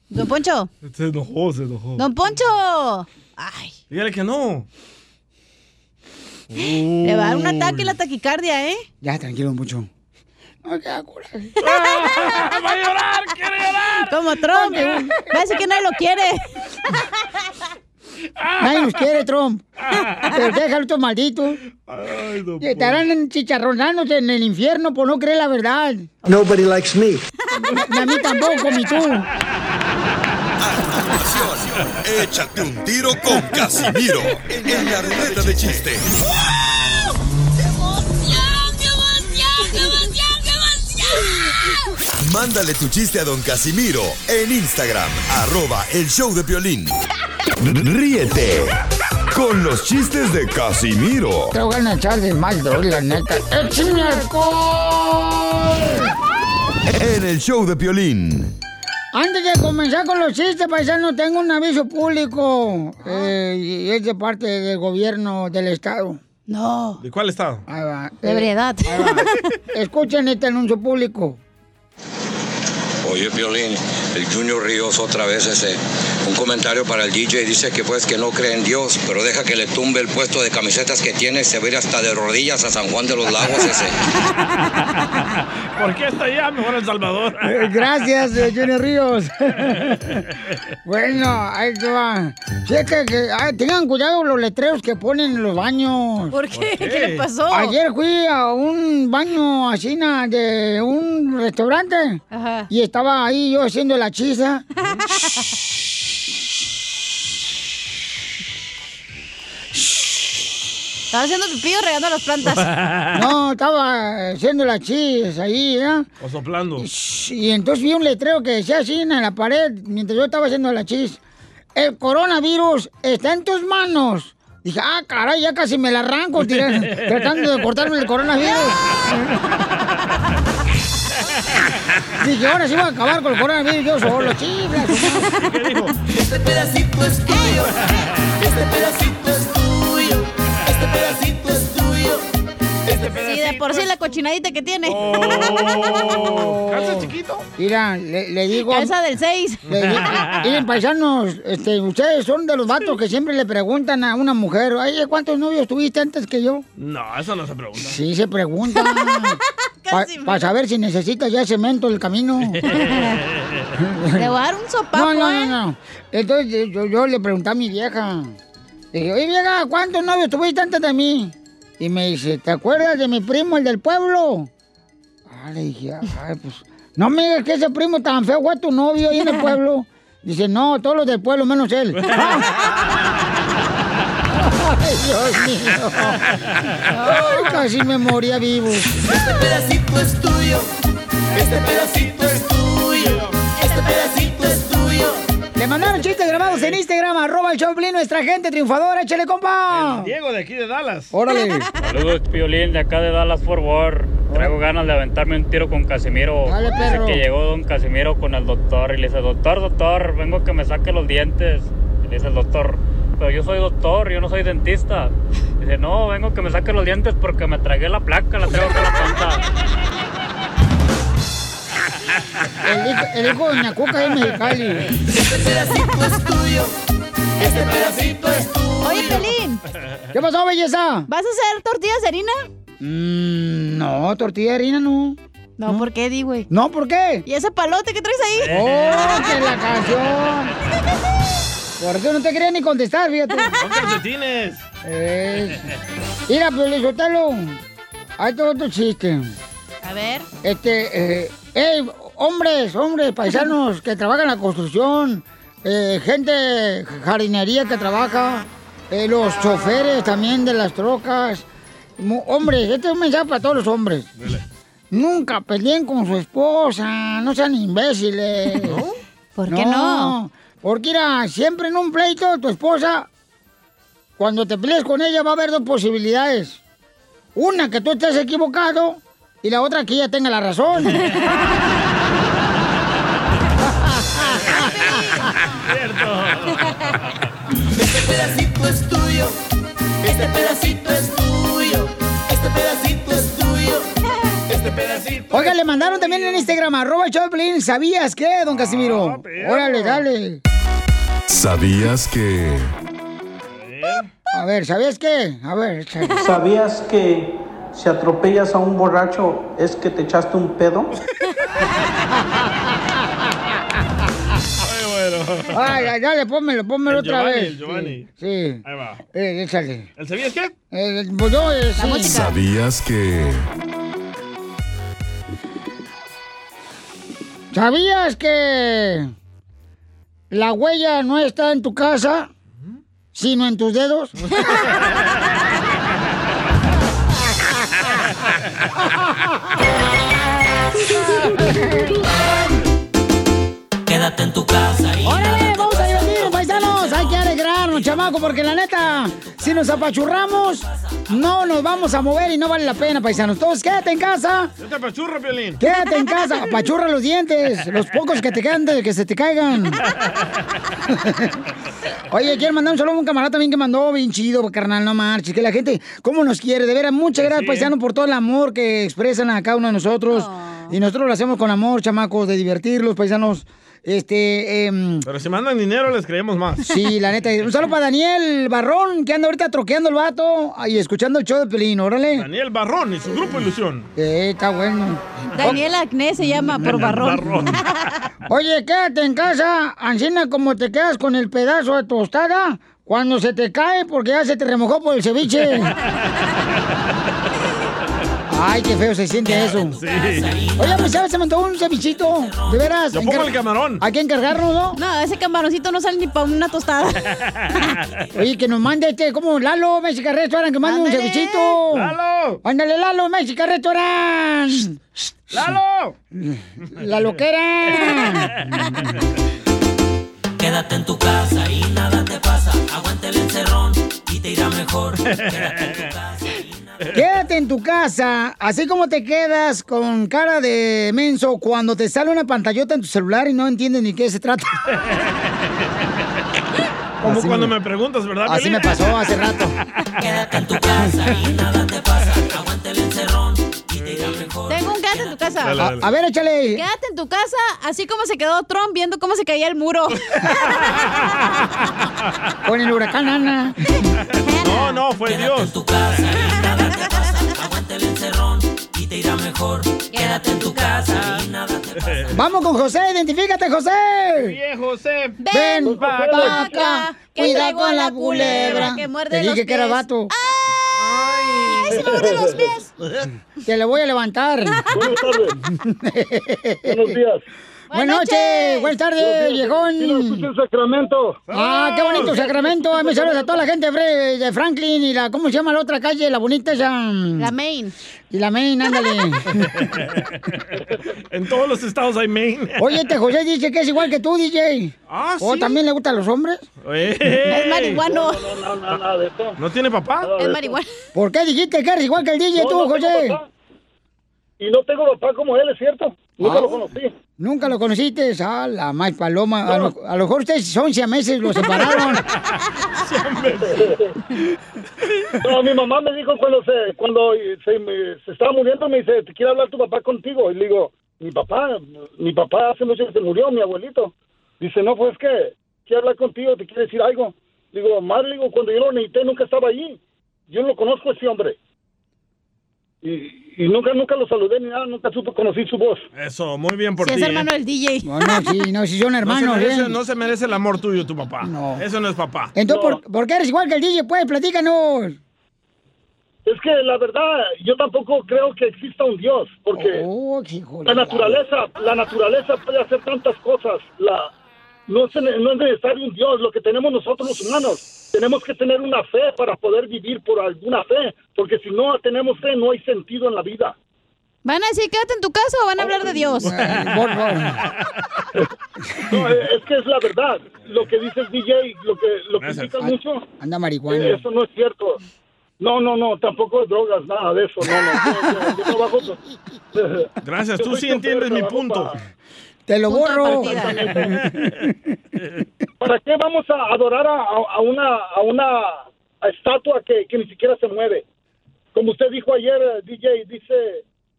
Don Poncho. Se enojó, se enojó. Don Poncho. Ay, Dígale que no. le va a dar un ataque la taquicardia, ¿eh? Ya, tranquilo, don Poncho. No, queda coraje. ¡Va a llorar! ¡Quiere llorar! Como Trump. Va a decir que nadie lo quiere. Nadie nos quiere, Trump. Pero déjalo estos malditos. Y Estarán chicharronándose en el infierno por no creer la verdad. Nobody likes me. Ni a mí tampoco, ni tú. Échate un tiro con Casimiro en la ruleta de chiste. Mándale tu chiste a don Casimiro en Instagram, arroba el show de violín. Ríete con los chistes de Casimiro Te voy a echar de mal, la neta. ¡Échame alcohol! en el show de violín. Antes de comenzar con los chistes, paisano, tengo un aviso público. eh, y es de parte del gobierno del estado. No. ¿De cuál estado? Ahí va. De ebriedad. ahí va. Escuchen este anuncio público. Oye, Violín, el Junior Ríos otra vez ese. Un comentario para el DJ dice que pues que no cree en Dios, pero deja que le tumbe el puesto de camisetas que tiene y se va a ir hasta de rodillas a San Juan de los Lagos ese. ¿Por qué está allá? Mejor El Salvador. Eh, Gracias, eh, Junior Ríos. bueno, ahí te va. Es que, ah, tengan cuidado los letreros que ponen en los baños. ¿Por qué? ¿Qué ¿Qué le pasó? Ayer fui a un baño así de un restaurante y estaba ahí yo haciendo la chisa. Estaba haciendo pipí o regando las plantas. No, estaba haciendo la chis ahí, ¿eh? O soplando. Y entonces vi un letrero que decía así en la pared mientras yo estaba haciendo la chis. El coronavirus está en tus manos. Dije, ah, caray, ya casi me la arranco tratando de cortarme el coronavirus. Dije, ahora sí voy a acabar con el coronavirus yo solo, chiflas. Este pedacito es tuyo. Este pedacito es tuyo. Pedacito es tuyo. Este Sí, de por sí la cochinadita que tiene. ¿Calza chiquito? Mira, le, le digo... Calza del 6. Le digo, miren, paisanos, este, ustedes son de los vatos que siempre le preguntan a una mujer, ay, ¿cuántos novios tuviste antes que yo? No, eso no se pregunta. Sí, se pregunta. Para saber si necesitas ya cemento el camino. Le voy a dar un sopapo, No, no, ¿eh? no, no. Entonces yo, yo le pregunté a mi vieja. Le dije, oye, vieja, ¿cuántos novios tuviste antes de mí? Y me dice, ¿te acuerdas de mi primo, el del pueblo? Ah, le dije, ay, pues... No me digas que ese primo tan feo fue tu novio ahí en el pueblo. Dice, no, todos los del pueblo, menos él. Ay, Dios mío. Ay, casi me moría vivo. Este pedacito es tuyo. Este pedacito es tuyo. Este pedacito chistes grabados en Instagram, arroba el Choplin, nuestra gente triunfadora, échale compa. Diego de aquí de Dallas. Órale. Saludos, Piolín, de acá de Dallas Fort Worth. Traigo ganas de aventarme un tiro con Casimiro. Dale, Dice que llegó don Casimiro con el doctor y le dice, doctor, doctor, vengo a que me saque los dientes. Y le dice el doctor, pero yo soy doctor, yo no soy dentista. Dice, no, vengo a que me saque los dientes porque me tragué la placa, la traigo en la panza. El hijo, el hijo de Doña Cuca es mexicali. Este pedacito es tuyo. Este pedacito es tuyo. Oye, Pelín. ¿Qué pasó, belleza? ¿Vas a hacer tortillas de harina? Mm, no, tortilla de harina no. No, ¿por qué, Di, güey? No, ¿por qué? ¿Y ese palote que traes ahí? ¡Oh, que la canción! Por eso no te quería ni contestar, fíjate. Son calcetines. Eh, Mira, pues, Sotelo, hay todo otro chiste. A ver. Este, eh, ey, hombres, hombres, paisanos que trabajan en la construcción, eh, gente jardinería que trabaja, eh, los choferes también de las trocas. Hombres, este es un mensaje para todos los hombres. Nunca peleen con su esposa, no sean imbéciles. ¿Por qué no? Porque mira, siempre en un pleito tu esposa, cuando te pelees con ella va a haber dos posibilidades. Una, que tú estés equivocado y la otra, que ella tenga la razón. Este pedacito es tuyo. Este pedacito es tuyo. Este pedacito es tuyo. Este pedacito. Oiga, le mandaron también en Instagram, arroba Piolín, ¿sabías qué, don Casimiro? Órale, dale. ¿Sabías que... A ver, ¿sabías qué? A ver, échale. ¿Sabías que si atropellas a un borracho es que te echaste un pedo? Ay, ay, dale, pónmelo, pónmelo El otra Giovanni, vez. el Giovanni. Sí. sí. Ahí va. Eh, échale. ¿El sabías qué? Eh, pues yo, eh, sí. ¿Sabías que... ¿Sabías que la huella no está en tu casa, sino en tus dedos? Quédate en tu casa y ¡Órale, vamos a divertirnos, paisanos! Hay que alegrarnos, chamaco, porque la neta, si nos apachurramos, no nos vamos a mover y no vale la pena, paisanos. Entonces, quédate en casa. Yo te apachurro, Piolín. Quédate en casa, apachurra los dientes, los pocos que te quedan de que se te caigan. Oye, quiero mandar un saludo a un camarada también que mandó bien chido, carnal, no marches, que la gente, ¿cómo nos quiere? De veras, muchas gracias, paisanos, por todo el amor que expresan a cada uno de nosotros. Y nosotros lo hacemos con amor, chamacos, de divertirlos, paisanos. Este, em, Pero si mandan dinero, les creemos más. Sí, la neta. Un saludo para Daniel Barrón, que anda ahorita troqueando el vato y escuchando el show de Pelín, órale. Daniel Barrón y su grupo Ilusión. Eh, está bueno. Daniel Acné se llama por barrón. Oye, quédate en casa, Ancina, como te quedas con el pedazo de tostada cuando se te cae porque ya se te remojó por el ceviche. Ay, qué feo se siente eso. Oye, pues ¿sabes? Se mandó un cevichito. De veras. Yo pongo encar- el camarón. Hay que encargarnos, ¿no? No, ese camaroncito no sale ni para una tostada. Oye, que nos mande este, como Lalo, Mexican Restaurant, que mande un cevichito. ¡Lalo! Ándale, Lalo, Mexican Restaurant. ¡Lalo! La loquera. Quédate en tu casa y nada te pasa. Aguante el encerrón y te irá mejor. Quédate en tu casa. Quédate en tu casa, así como te quedas con cara de menso cuando te sale una pantallota en tu celular y no entiendes ni qué se trata. Como Así cuando me- me preguntas, ¿verdad, Así me pasó hace rato. Quédate en tu casa y nada te pasa. Aguante el encerrón y te irá mejor. Tengo un quédate en tu casa. Dale, dale. A, a ver, échale. Quédate en tu casa, así como se quedó Trump viendo cómo se caía el muro. Con el huracán Ana. No, no, fue Quédate en Dios. tu casa y nada te pasa. Aguante el encerrón y te irá mejor. Quédate en tu casa y nada te pasa. Vamos con José, identifícate, José. Bien, José. Ven pa' pa' acá, acá, que cuida traigo con la culebra que muerde Te dije los que era pies. vato. ¡Ay! ¡Se me muerde los pies! Te le voy a levantar. Buenas tardes. Buenos días. Buenas noches. Buenas tardes, viejón. en Sacramento. Ah, qué bonito Sacramento. Ay, Me saludos a toda la gente de Franklin y la, ¿cómo se llama la otra calle? La bonita esa. La Main. Y la Main, ándale. En todos los estados hay Maine. Oye, este José dice que es igual que tú, DJ. Ah, ¿O sí. también le gustan los hombres? ¡Ey! Es marihuano. No, no, no, nada de eso. ¿No tiene papá? Es marihuano. ¿Por qué dijiste que eres igual que el DJ No, tú, no tengo José? papá. Y no tengo papá como él, ¿es cierto? Nunca Ah. lo conocí. Nunca lo conociste. Ah, la más paloma. A, lo, a lo mejor ustedes son siameses, los separaron. No, mi mamá me dijo cuando se cuando se, me- se estaba muriendo, me dice, te quiere hablar tu papá contigo. Y le digo, mi papá, mi papá hace mucho que se murió, mi abuelito. Dice, no, pues que quiere hablar contigo, te quiere decir algo. Digo, madre, digo, cuando yo lo necesité nunca estaba allí. Yo no lo conozco a ese hombre. y, y nunca, nunca lo saludé ni nada, nunca supe, conocí su voz. Eso, muy bien por Si ti. es hermano ¿eh? del DJ. No, no, sí, no, si son hermanos, No se, merece, ¿eh? no se merece el amor tuyo, tu papá. No. Eso no es papá. Entonces, ¿por, por qué eres igual que el DJ? Pues, platícanos. Es que la verdad, yo tampoco creo que exista un Dios, porque Oh, la naturaleza, la naturaleza puede hacer tantas cosas. La, no, es, no es necesario un Dios, lo que tenemos nosotros los humanos. Tenemos que tener una fe para poder vivir por alguna fe, porque si no tenemos fe no hay sentido en la vida. ¿Van a decir quédate en tu casa o van a hablar de Dios? No, eh, es que es la verdad. Lo que dice el DJ, lo que lo critican mucho, Anda marihuana. eh, eso no es cierto. No, no, no, tampoco drogas, nada de eso. No, no. Yo, yo- yo trabajo. Gracias, tú sí entiendes mi punto. para- Te lo borro. ¿Para qué vamos a adorar a, a- una a una estatua que, que ni siquiera se mueve? Como usted dijo ayer, eh, DJ, dice,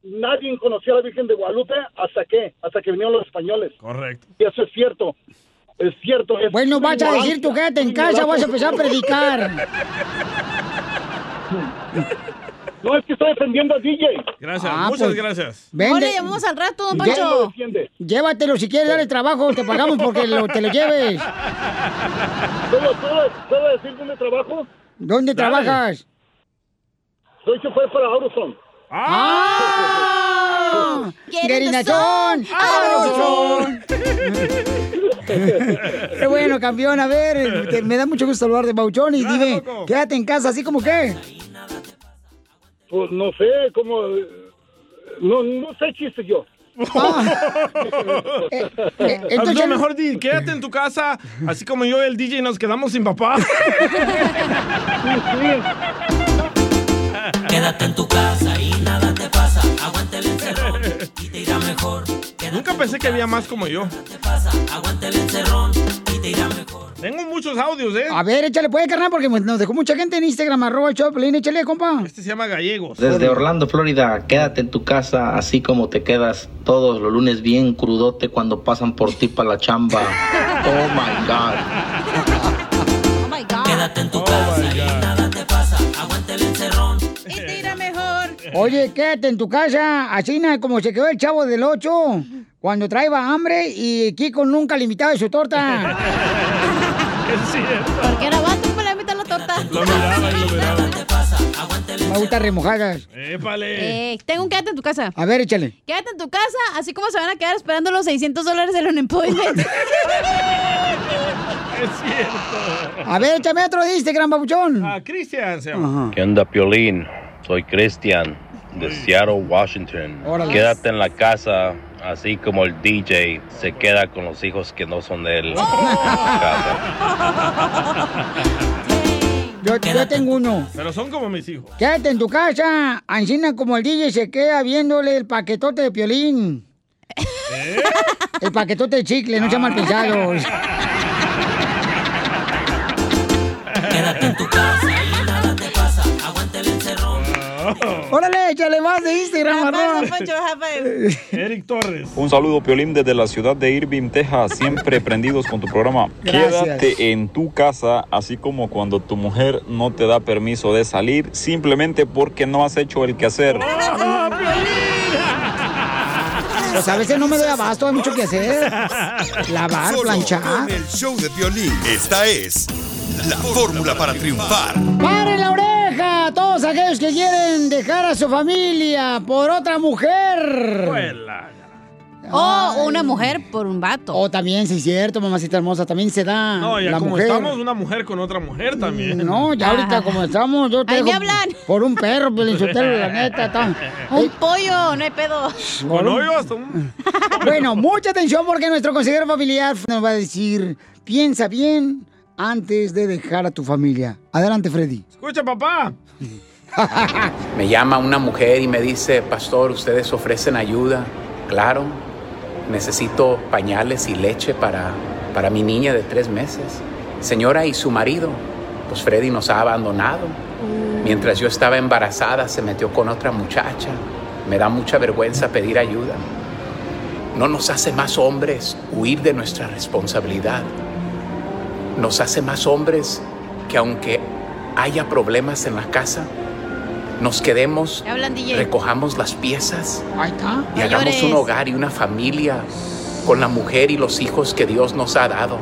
nadie conocía a la Virgen de Guadalupe hasta que, hasta que vinieron los españoles. Correcto. Y eso es cierto. Es cierto. Es Bueno, vas a decir tú quédate en casa, vas a empezar a predicar. No, es que estoy defendiendo al DJ. Gracias, Ah, muchas pues, gracias. vende- le llamamos al rato, don Pancho. Llévatelo si quieres darle trabajo, te pagamos porque lo- te lo lleves. ¿Puedo, puedo, puedo decir dónde trabajo? ¿Dónde Dale. trabajas? Soy chofer para Autoson. ¡Ah! ¡Gerinazón! ¡Abrozón! Qué bueno, campeón. A ver, te- me da mucho gusto hablar de Bauchón y dime, quédate en casa, así como que. Pues no sé, como... No, no sé chiste yo. Ah, no, mejor di, quédate en tu casa, así como yo y el DJ nos quedamos sin papá. Quédate en tu casa y nada te pasa. Aguanta el encerrón y te irá mejor. Nunca pensé que había más como yo. Tengo muchos audios, ¿eh? A ver, échale, puede, carnal, porque nos dejó mucha gente en Instagram, arroba el Choplin, échale, compa. Este se llama Gallegos. Desde Orlando, Florida, quédate en tu casa así como te quedas todos los lunes bien crudote cuando pasan por ti para la chamba. Oh my God. Quédate en tu casa Oye, quédate en tu casa, así como se quedó el chavo del 8 cuando traía hambre y Kiko nunca le invitaba su torta. Es cierto. Porque era vato, pues le invitan la torta. Lo miraba y lo miraba. Me gustan remojadas. Épale. Eh, tengo un quédate en tu casa. A ver, échale. Quédate en tu casa, así como se van a quedar esperando los 600 dólares del unemployment. Es cierto. A ver, échame otro de Instagram, babuchón. Ah, Cristian se llama. ¿Qué onda, Piolín? Soy Cristian de Seattle, Washington. Órale. Quédate en la casa, así como el DJ se queda con los hijos que no son de él. Yo, yo tengo uno. Pero son como mis hijos. Quédate en tu casa, Ancina como el DJ se queda viéndole el paquetote de piolín. El paquetote de chicle, no sea mal pensado. Quédate en tu casa encerrón. Órale, échale más de Instagram. Eric Torres. Un saludo, Piolín, desde la ciudad de Irving, Texas, siempre prendidos con tu programa. Gracias. Quédate en tu casa, así como cuando tu mujer no te da permiso de salir, simplemente porque no has hecho el quehacer. Pues a veces no me doy abasto, hay mucho que hacer. Lavar, Solo planchar. con el show de violín. Esta es la fórmula para triunfar. ¡Paren la a Todos aquellos que quieren dejar a su familia por otra mujer. O una mujer por un vato. O también, sí, es cierto, mamacita hermosa, también se da No, ya la como mujer. estamos, una mujer con otra mujer también. No, ya ahorita como estamos, yo te Ahí me hablan. por un perro, Pelinsotelo, la neta. está- Un pollo, no hay pedo. Con hoyo hasta un... Bueno, mucha atención porque nuestro consejero familiar nos va a decir, piensa bien antes de dejar a tu familia. Adelante, Freddy. Escucha, papá. Me llama una mujer y me dice, pastor, ustedes ofrecen ayuda. Claro, necesito pañales y leche para, para mi niña de tres meses. Señora, ¿y su marido? Pues Freddy nos ha abandonado. Mientras yo estaba embarazada, se metió con otra muchacha. Me da mucha vergüenza pedir ayuda. No nos hace más hombres huir de nuestra responsabilidad. Nos hace más hombres que aunque haya problemas en la casa, nos quedemos, ¿Qué hablan, recojamos las piezas Ahí está. y hagamos un hogar y una familia con la mujer y los hijos que Dios nos ha dado.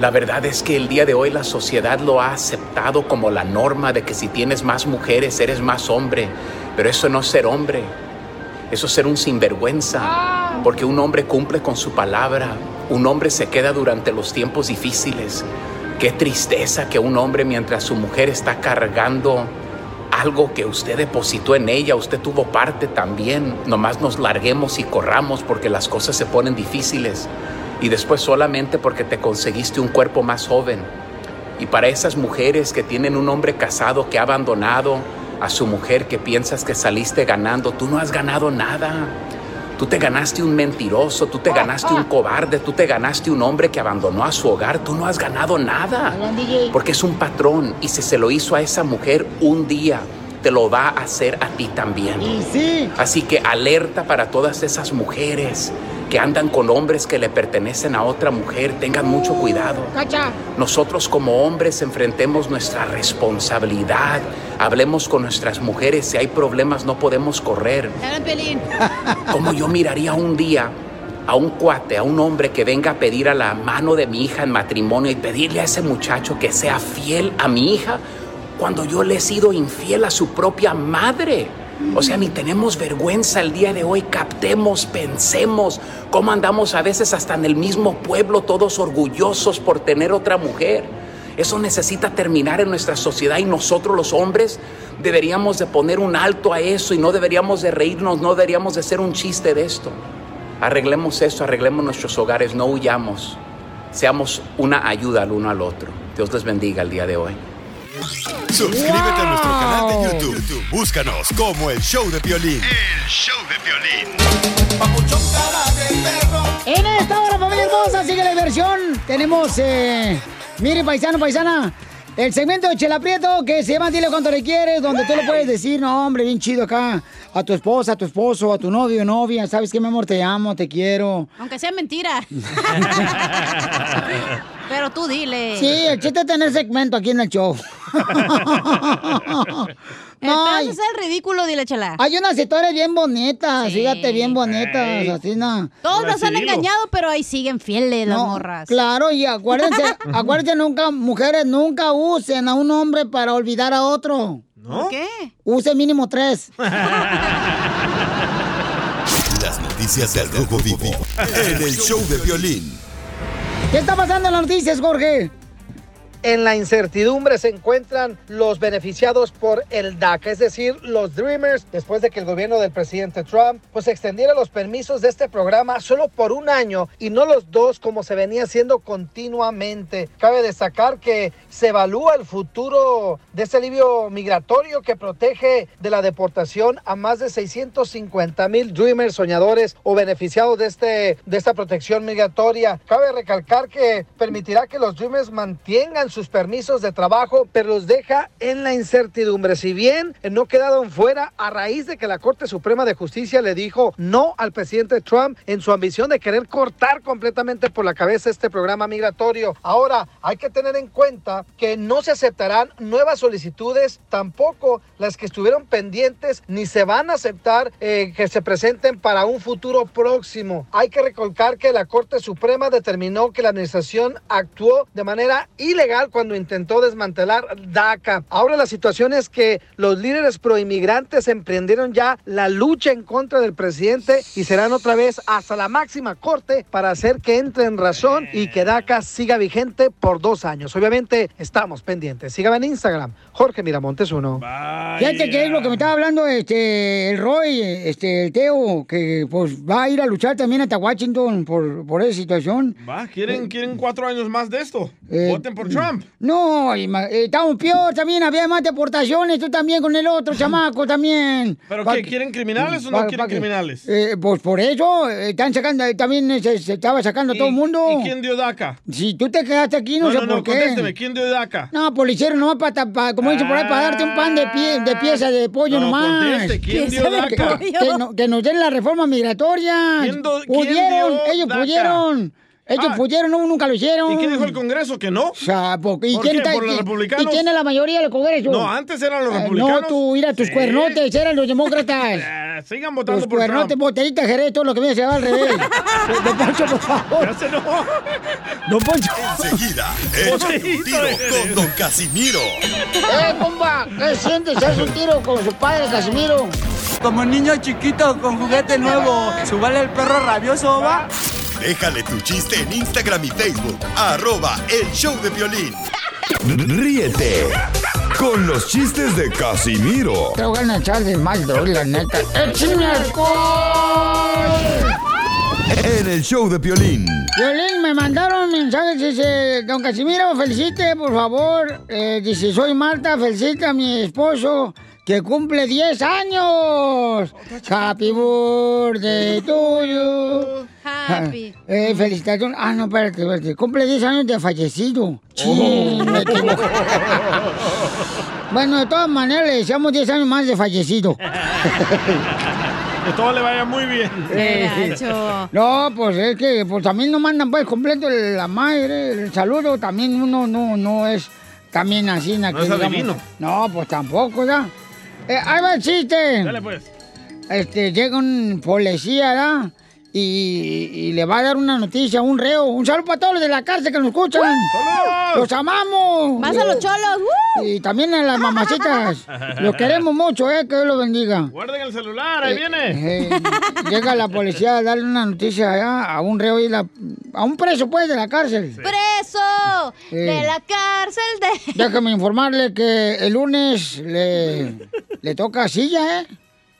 La verdad es que el día de hoy la sociedad lo ha aceptado como la norma de que si tienes más mujeres eres más hombre, pero eso no es ser hombre, eso es ser un sinvergüenza, porque un hombre cumple con su palabra, un hombre se queda durante los tiempos difíciles. Qué tristeza que un hombre mientras su mujer está cargando algo que usted depositó en ella, usted tuvo parte también, nomás nos larguemos y corramos porque las cosas se ponen difíciles y después solamente porque te conseguiste un cuerpo más joven. Y para esas mujeres que tienen un hombre casado que ha abandonado a su mujer que piensas que saliste ganando, tú no has ganado nada. Tú te ganaste un mentiroso, tú te ganaste un cobarde, tú te ganaste un hombre que abandonó a su hogar, tú no has ganado nada. Porque es un patrón y si se lo hizo a esa mujer un día, te lo va a hacer a ti también. Así que alerta para todas esas mujeres que andan con hombres que le pertenecen a otra mujer, tengan mucho cuidado. Nosotros como hombres enfrentemos nuestra responsabilidad, hablemos con nuestras mujeres, si hay problemas no podemos correr. Como yo miraría un día a un cuate, a un hombre que venga a pedir a la mano de mi hija en matrimonio y pedirle a ese muchacho que sea fiel a mi hija cuando yo le he sido infiel a su propia madre. O sea, ni tenemos vergüenza el día de hoy, captemos, pensemos cómo andamos a veces hasta en el mismo pueblo, todos orgullosos por tener otra mujer. Eso necesita terminar en nuestra sociedad y nosotros los hombres deberíamos de poner un alto a eso y no deberíamos de reírnos, no deberíamos de hacer un chiste de esto. Arreglemos eso, arreglemos nuestros hogares, no huyamos, seamos una ayuda al uno al otro. Dios les bendiga el día de hoy. Suscríbete a nuestro canal de YouTube. YouTube, Búscanos como el show de violín. El show de violín. En esta hora, familia hermosa, sigue la diversión. Tenemos, eh, mire, paisano, paisana, el segmento de Chela Prieto que se llama Dile cuánto le quieres, donde tú le puedes decir, no, hombre, bien chido acá, a tu esposa, a tu esposo, a tu novio, novia, ¿sabes qué, mi amor? Te amo, te quiero. Aunque sea mentira. Pero tú dile. Sí, el chiste es tener segmento aquí en el show. No, es el ridículo, dile, chela. Hay unas historias bien bonitas, fíjate, bien bonitas, Ey. así, ¿no? Todos nos han engañado, pero ahí siguen fieles las No, morras. Claro, y acuérdense, acuérdense nunca, mujeres, nunca usen a un hombre para olvidar a otro. ¿Por qué? Use mínimo tres. Las noticias del Rojo Vivo en el show de violín. ¿Qué está pasando en las noticias, Jorge? En la incertidumbre se encuentran los beneficiados por el DACA, es decir, los Dreamers, después de que el gobierno del presidente Trump pues extendiera los permisos de este programa solo por un año y no los dos como se venía haciendo continuamente. Cabe destacar que se evalúa el futuro de este alivio migratorio que protege de la deportación a más de 650 mil Dreamers soñadores o beneficiados de, este, de esta protección migratoria. Cabe recalcar que permitirá que los Dreamers mantengan sus permisos de trabajo, pero los deja en la incertidumbre. Si bien no quedaron fuera a raíz de que la Corte Suprema de Justicia le dijo no al presidente Trump en su ambición de querer cortar completamente por la cabeza este programa migratorio. Ahora, hay que tener en cuenta que no se aceptarán nuevas solicitudes, tampoco las que estuvieron pendientes, ni se van a aceptar eh, que se presenten para un futuro próximo. Hay que recalcar que la Corte Suprema determinó que la administración actuó de manera ilegal cuando intentó desmantelar DACA. Ahora la situación es que los líderes proinmigrantes emprendieron ya la lucha en contra del presidente y serán otra vez hasta la máxima corte para hacer que entre en razón y que DACA siga vigente por dos años. Obviamente estamos pendientes. Síganme en Instagram, Jorge Miramontes uno. Fíjate que es lo que me estaba hablando este el Roy, este el Teo, que pues va a ir a luchar también hasta Washington por, por esa situación. Va, ¿quieren, ¿quieren cuatro años más de esto? Eh, Voten por Trump. No, ima- eh, estamos peor también, había más deportaciones, tú también con el otro chamaco también. ¿Pero qué? ¿Quieren criminales o no quieren criminales? Eh, pues por eso eh, están sacando, eh, también se, se estaba sacando todo el mundo. ¿Y quién dio DACA? Si tú te quedaste aquí, no, No, sé no, no, por qué. contésteme, ¿quién dio DACA? No, pues lo hicieron nomás para, como dice por ahí, para darte un pan de, pie, de pieza de pollo No, nomás. conteste, ¿quién dio Que- DACA? Que, no- que nos den la reforma migratoria. ¿Quién do- quién pudieron, dio ellos DACA? pudieron. Ellos Ah. pudieron, no, nunca lo hicieron. ¿Y qué dijo el Congreso? ¿Que no? O sea, po- ¿y ¿Por quién qué? está- ¿Por los quién- republicanos? ¿Y quién es la mayoría del Congreso? No, antes eran los Eh, republicanos. no, tú, mira, tus Sí. cuernotes eran los demócratas. Eh, sigan votando Tus por cuernotes, Trump. botellita, Jerez, todo lo que me se va al revés. Don Poncho, por favor. Ya se no. Don Poncho. Enseguida, échate un tiro con Don Casimiro. ¡Eh, compa! ¿Qué sientes? ¿Haz un tiro con su padre, Casimiro? Como niño chiquito con juguete nuevo, ¿subale el perro rabioso va? Déjale tu chiste en Instagram y Facebook. Arroba El Show de Violín. Ríete con los chistes de Casimiro Te voy a echar de mal, la neta. ¡Échame alcohol! en el Show de Violín. Violín, me mandaron mensajes, dice, don Casimiro, felicite, por favor. Eh, dice, soy Marta, felicita a mi esposo, que cumple 10 años. Happy birthday to you. Happy. Eh, felicitación. Ah, no, espérate, espérate. Cumple 10 años de fallecido. Sí, me. Bueno, de todas maneras, le deseamos 10 años más de fallecido. Que todo le vaya muy bien. Eh, No, pues es que pues también no mandan pues completo la madre, el saludo, también uno no, no es también así. na, No es adivino. No, pues tampoco, ¿ya? Eh, ahí va el chiste. Dale pues. Este, llega un policía, ¿verdad? Y, y le va a dar una noticia a un reo. Un saludo para todos los de la cárcel que nos escuchan. ¡Los amamos! Más a los cholos. Y también a las mamacitas. Los queremos mucho, ¿eh? Que Dios los bendiga. Guarden el celular, ahí viene. Eh, llega la policía a darle una noticia allá a un reo y la, a un preso pues de la cárcel. ¡Preso! De la cárcel de... Déjame informarle que el lunes le, le toca silla, ¿eh?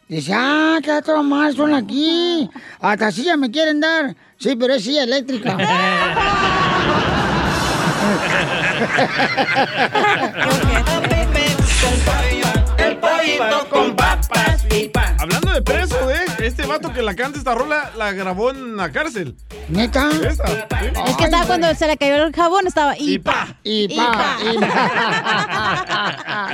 Dice, ah, qué todo mal son aquí. Hasta silla me quieren dar. Sí, pero es silla eléctrica. Hablando de preso, ¿eh? Este vato que la canta esta rola la grabó en la cárcel. ¿Neta? Esta, ¿sí? Es que estaba cuando se le cayó el jabón, estaba... Y pa. Y pa, y pa.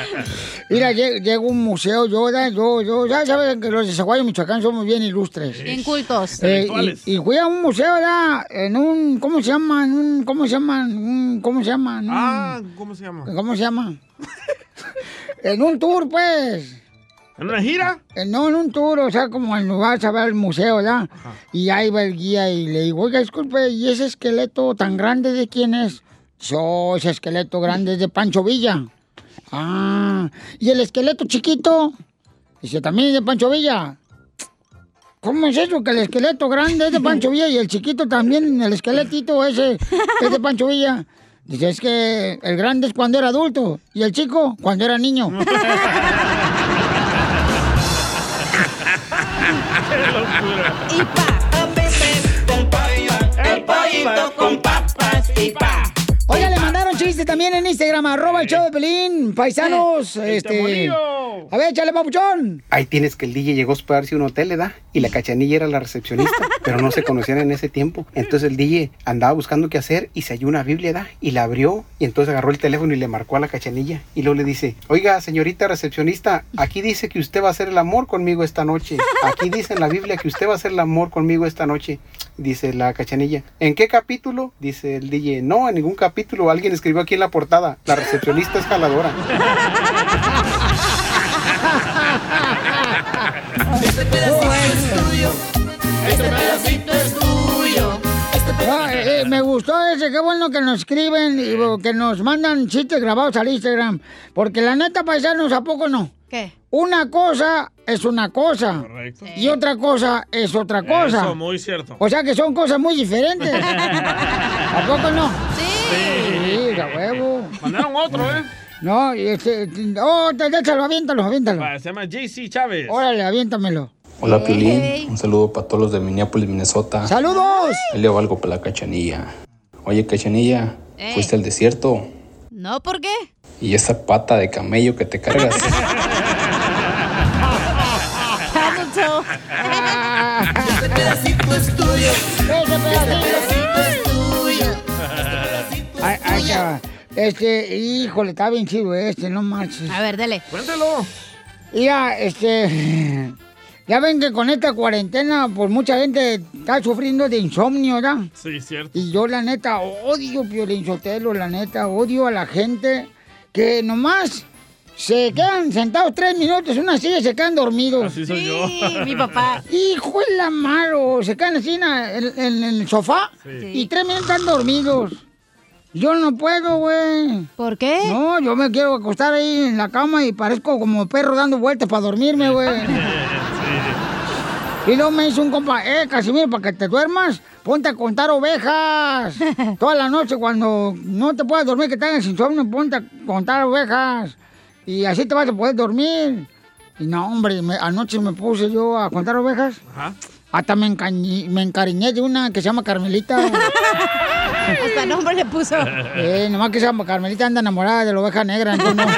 Mira, lle- llega un museo, yo, yo, yo, ya saben que los de Zaguayo, Michoacán, somos bien ilustres. Bien cultos. Eh, y, y fui a un museo, ¿verdad? En un, ¿cómo se llama? En un, ¿cómo se llama? En un, ¿Cómo se llama? En un- Ah, ¿cómo se llama? ¿Cómo se llama? en un tour, pues. ¿En una gira? Eh, No, en un tour, o sea, como en lugar a ver el museo, ¿verdad? Y ahí va el guía y le digo, oiga, disculpe, ¿y ese esqueleto tan grande de quién es? Yo, ese esqueleto grande es de Pancho Villa. Ah, ¿y el esqueleto chiquito? Dice, también es de Pancho Villa. ¿Cómo es eso? Que el esqueleto grande es de Pancho Villa y el chiquito también, el esqueletito ese es de Pancho Villa. Dice, es que el grande es cuando era adulto y el chico cuando era niño. El pollito con también en Instagram, arroba el show de Pelín, paisanos, este... A ver, échale, papuchón. Ahí tienes que el DJ llegó a hospedarse a un hotel, ¿verdad? Y la cachanilla era la recepcionista, pero no se conocían en ese tiempo. Entonces el DJ andaba buscando qué hacer y se halló una Biblia, ¿verdad? Y la abrió y entonces agarró el teléfono y le marcó a la cachanilla. Y luego le dice, oiga, señorita recepcionista, aquí dice que usted va a hacer el amor conmigo esta noche. Aquí dice en la Biblia que usted va a hacer el amor conmigo esta noche. Dice la cachanilla, ¿en qué capítulo? Dice el DJ, no, en ningún capítulo. Alguien escribió aquí en la portada, la recepcionista es jaladora. Este pedacito es tuyo. Este pedacito es tuyo. Ah, eh, eh, me gustó ese, qué bueno que nos escriben y que nos mandan chistes grabados al Instagram. Porque la neta, paisanos, ¿a poco no? ¿Qué? Una cosa es una cosa. Correcto. Y otra cosa es otra cosa. Eso, muy cierto. O sea que son cosas muy diferentes. ¿A poco no? Sí. Sí, a huevo. Mandaron otro, ¿eh? No, y este. Oh, te- déjalo, aviéntalo, aviéntalo. Se llama JC Chávez. Órale, aviéntamelo. Hola Piolín, un saludo para todos los de Minneapolis, Minnesota. ¡Saludos! Ahí le valgo para la cachanilla. Oye, cachanilla, Ey. fuiste al desierto No, ¿por qué? y esa pata de camello que te cargas. pedacito es tuyo. Ese pedacito es tuyo. Ay, ay, ya. Este, híjole, está bien chido este, no marches. A ver, dale. Cuéntelo. Mira, este. Ya ven que con esta cuarentena, pues mucha gente está sufriendo de insomnio, ¿verdad? Sí, cierto. Y yo, la neta, odio Piolín Sotelo, la neta, odio a la gente que nomás se quedan sentados tres minutos en una silla y se quedan dormidos. Así soy yo. Sí, mi papá. Hijo de la malo, se quedan así en, en- en el sofá Sí. y tres minutos están dormidos. Yo no puedo, güey. ¿Por qué? No, yo me quiero acostar ahí en la cama y parezco como perro dando vueltas para dormirme, güey. Y luego me dice un compa, eh, Casimiro, para que te duermas, ponte a contar ovejas. Toda la noche cuando no te puedas dormir, que tengas insomnio, ponte a contar ovejas. Y así te vas a poder dormir. Y no, hombre, me- anoche me puse yo a contar ovejas. Hasta me, encañi- me encariñé de una que se llama Carmelita. Hasta nombre le puso. Eh, nomás que se llama Carmelita anda enamorada de la oveja negra, entonces no.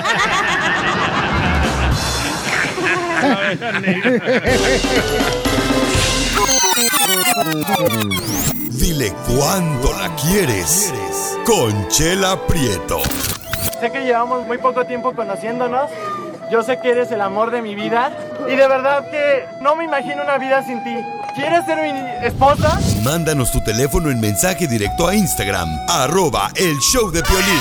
Dile cuándo la quieres. Conchela Prieto. Sé que llevamos muy poco tiempo conociéndonos. Yo sé que eres el amor de mi vida. Y de verdad que no me imagino una vida sin ti. ¿Quieres ser mi esposa? Mándanos tu teléfono en mensaje directo a Instagram, arroba el show de Piolín.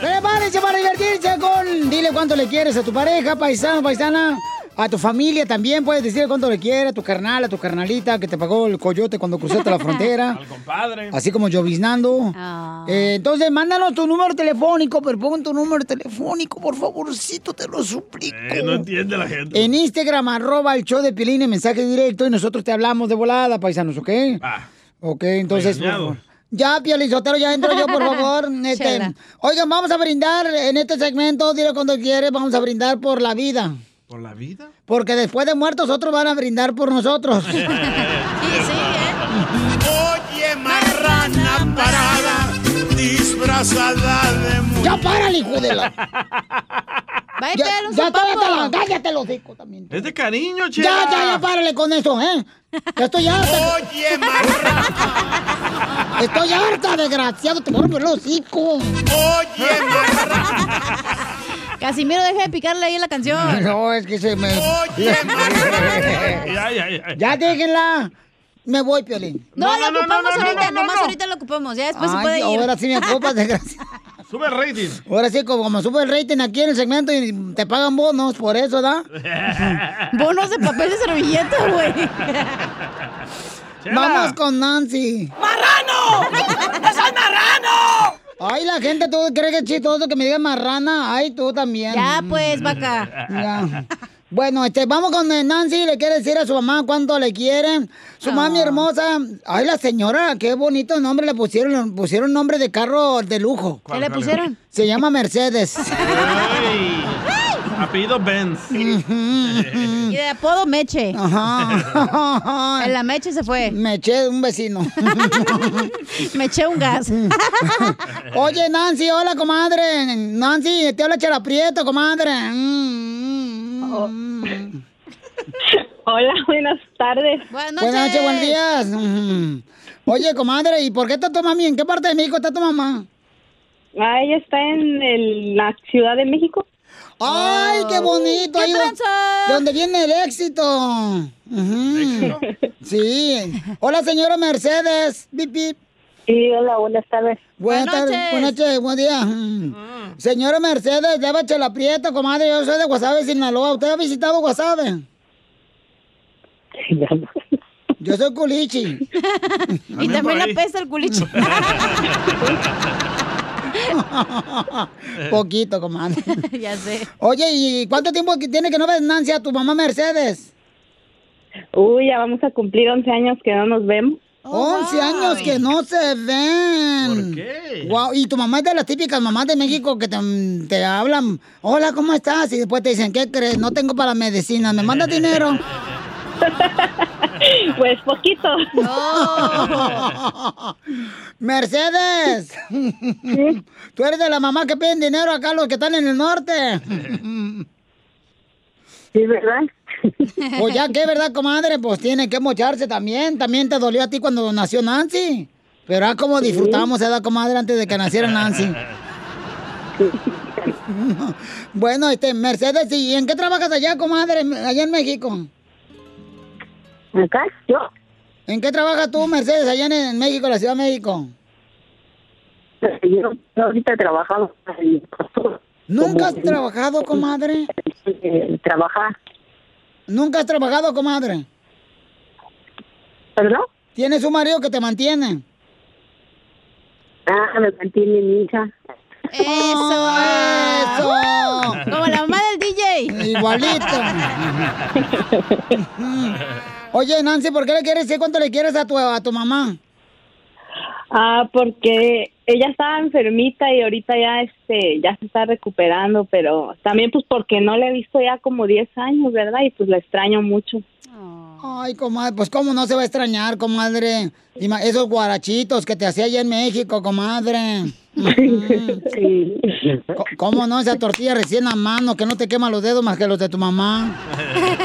Prepárense para divertirse con Dile cuánto le quieres a tu pareja, paisano, paisana. A tu familia también puedes decirle cuánto le quieres, a tu carnal, a tu carnalita que te pagó el coyote cuando cruzaste la frontera. Al compadre. Así como lloviznando. Ah. Eh, entonces, mándanos tu número telefónico, pero pon tu número telefónico, por favorcito, te lo suplico. Eh, no entiende la gente. En Instagram, arroba el show de Pilín en mensaje directo y nosotros te hablamos de volada, paisanos, ¿ok? Ok, entonces... Ya, Piolizotero, ya entro yo, por favor. Este, oigan, vamos a brindar en este segmento, dile cuando quieres, vamos a brindar por la vida. ¿Por la vida? Porque después de muertos, otros van a brindar por nosotros. Oye, marrana parada, disfrazada de mujer. ¡Ya párale, hijo de la... A Ya, ya, cállate, la- cállate los hijos también. Es de cariño, chela. Ya, ya, ya, párale con eso, ¿eh? Ya estoy harta. Oye, marrana. Estoy harta, desgraciado, te voy a romper los hijos. Oye, marrana. Casimiro, deja de picarle ahí en la canción. No, es que se me... Ya, ya, ya. Ya déjenla. Me voy, Piolín. No, No, lo no, no, ocupamos no, no, ahorita, no, no, nomás no. ahorita lo ocupamos. Ya después se puede ir. ahora sí me ocupas, desgraciado. Sube el rating. Ahora sí, como, como sube el rating aquí en el segmento y te pagan bonos por eso, ¿da? Bonos de papel de servilleta, güey. Vamos con Nancy. ¡Marrano! ¡Es el marrano! Ay, la gente, ¿tú crees que es chistoso que me digan marrana? Ay, tú también. Ya, pues, vaca. Ya. Bueno, este, vamos con eh, Nancy, le quiere decir a su mamá cuánto le quieren. Su mami hermosa. Ay, la señora, qué bonito nombre le pusieron. Le pusieron nombre de carro de lujo. ¿Qué le pusieron? Se llama Mercedes. Ey. Apellido Benz. Y de apodo Meche. Ajá. En la Meche se fue. Me eché un vecino. Me eché un gas. Oye, Nancy, hola, comadre. Nancy, te habla Chela Prieto, comadre. Mm, mm, mm. Hola, buenas tardes. Buenas noches. Buenas noches, buenos días. Mm. Oye, comadre, ¿y por qué está tu mami? ¿En qué parte de México está tu mamá? Ah, ella está en el- la Ciudad de México. ¡Ay, qué bonito! ¿Qué de donde viene el éxito. Sí. Hola, señora Mercedes. Bip, bip. Sí, hola, buenas tardes. Buenas Buenas tardes, noches. buenas noches, buen día. Mm. Señora Mercedes, llévate la prieta, comadre. Yo soy de Guasave, Sinaloa. ¿Usted ha visitado Guasave? Yo soy culichi. Y también ahí. apesta el culichi. Poquito, comadre. ya sé. Oye, ¿y cuánto tiempo que tiene que no ves Nancy a tu mamá Mercedes? Uy, ya vamos a cumplir 11 años que no nos vemos. 11 años que no se ven. ¿Por qué? Wow, y tu mamá es de las típicas mamás de México que te, te hablan, hola, ¿cómo estás? Y después te dicen, ¿qué crees? No tengo para medicina, ¿me manda dinero? Pues poquito. Mercedes, tú eres de la mamá que piden dinero acá los que están en el norte. Sí, ¿verdad? Pues ya que, ¿verdad, comadre? Pues tiene que mocharse también. También te dolió a ti cuando nació Nancy. Pero ah, como disfrutamos, ¿verdad, comadre, antes de que naciera Nancy? bueno, este, Mercedes, ¿y en qué trabajas allá, comadre, allá en México? Acá, yo. ¿En qué trabajas tú, Mercedes, allá en, en México, la Ciudad de México? Yo, ahorita en costura. ¿Nunca has Como- trabajado, comadre? Eh, trabajar. ¿Nunca has trabajado, comadre? ¿Perdón? ¿Tienes un marido que te mantiene? Ah, me mantiene mi hija. ¡Eso! ¡Eso! Como la mamá del DJ. Igualito. Oye, Nancy, ¿por qué le quieres decir cuánto le quieres a tu, a tu mamá? Ah, porque ella estaba enfermita y ahorita ya este ya se está recuperando, pero también pues porque no la he visto ya como 10 años, ¿verdad? Y pues la extraño mucho. Ay, comadre, pues cómo no se va a extrañar, comadre. Esos guarachitos que te hacía allá en México, comadre. Sí. ¿Cómo no? Esa tortilla recién a mano que no te quema los dedos más que los de tu mamá.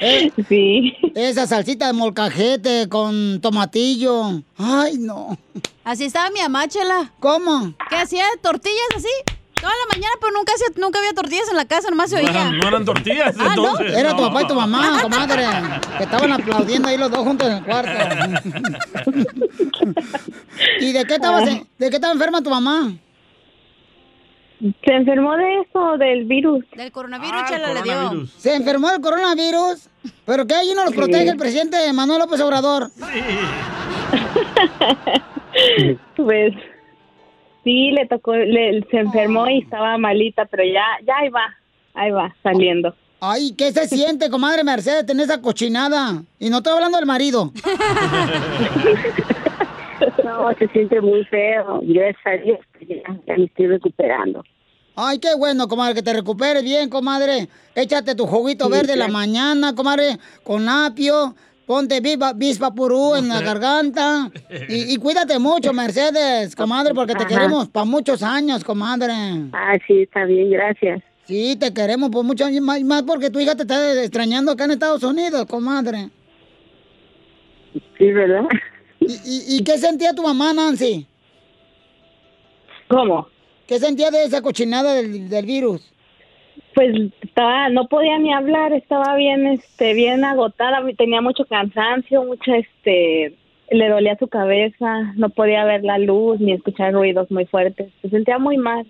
Eh, Sí. Esa salsita de molcajete con tomatillo. Ay, no. Así estaba mi mamá, Chela. ¿Cómo? Que hacía tortillas así. Toda la mañana, pero nunca, hacía- nunca había tortillas en la casa, nomás se No oía. eran, no eran tortillas, Ah, ¿no? entonces. Era tu No. papá y tu mamá, comadre. Que estaban aplaudiendo ahí los dos juntos en el cuarto. ¿Y de qué estabas, de qué estaba enferma tu mamá? Se enfermó de eso, del virus. Del coronavirus, Chela le dio. ¿Se enfermó del coronavirus? ¿Pero qué allí no los Sí. protege el presidente Manuel López Obrador? Pues sí, le tocó, le, se enfermó y estaba malita, pero ya, ya ahí va, ahí va, saliendo. Ay, ¿qué se siente, comadre Mercedes, tener esa cochinada? Y no estoy hablando del marido. No, se siente muy feo. Gracias a Dios, ya, ya me estoy recuperando. Ay, qué bueno, comadre, que te recuperes bien, comadre. Échate tu juguito Sí, verde la mañana, comadre, con apio. Ponte vispa, vispa purú en la garganta. Y, y cuídate mucho, Mercedes, comadre, porque te Ajá. queremos para muchos años, comadre. Ah, sí, está bien, gracias. Sí, te queremos por muchos años, más, más porque tu hija te está extrañando acá en Estados Unidos, comadre. Sí, ¿verdad? ¿Y, y, y qué sentía tu mamá, Nancy? ¿Cómo? ¿Qué sentía de esa cochinada del, del virus? Pues estaba, no podía ni hablar, estaba bien, este, bien agotada, tenía mucho cansancio, mucha, este, le dolía su cabeza, no podía ver la luz ni escuchar ruidos muy fuertes, se sentía muy mal.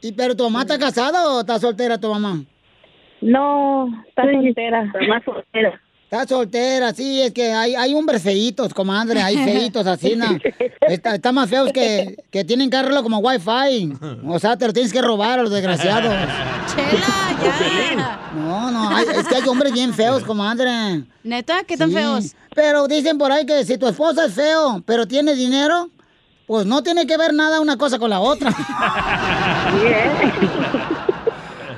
¿Y pero tu mamá está casada o está soltera tu mamá? No, está soltera. Más soltera. Está soltera, sí, es que hay, hay hombres feitos, comadre, hay feitos así, ¿no? Está, está más feos que, que tienen que arreglo como wifi. O sea, te lo tienes que robar a los desgraciados. No, no, hay- es que hay hombres bien feos, comadre. ¿Neta? ¿Qué tan Sí, feos? Pero dicen por ahí que si tu esposa es feo, pero tiene dinero, pues no tiene que ver nada una cosa con la otra.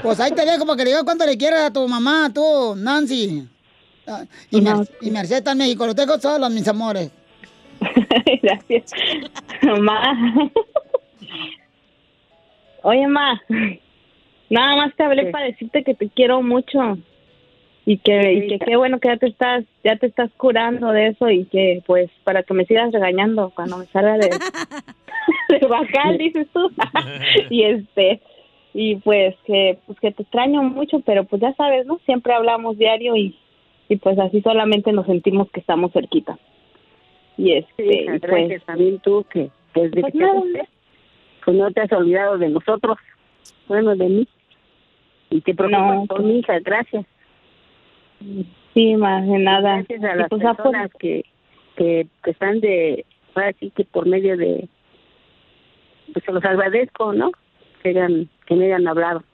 Pues ahí te dejo para que le digas cuánto le quieres a tu mamá, tú, Nancy. Y, Mer- y Mercedes está en México. Los dejo solos, mis amores. Gracias. Ma. Oye, ma. Nada más te hablé para decirte que te quiero mucho. Y que, y que qué bueno que ya te estás, ya te estás curando de eso y que pues para que me sigas regañando cuando me salga de, de bacal, dices tú. y este, y pues que, pues que te extraño mucho, pero pues ya sabes, ¿no? Siempre hablamos diario y, y pues así solamente nos sentimos que estamos cerquita. Y este, y, pues, gracias también tú que pues, desde Pues que nada. fuiste, pues no te has olvidado de nosotros, bueno, de mí. Y te preocupas No, por mi hija, gracias. Sí, más de nada. Gracias a las pues, pues, personas que, que, que están de, ahora sí que por medio de, pues se los agradezco, ¿no? Que, hayan, que me hayan hablado.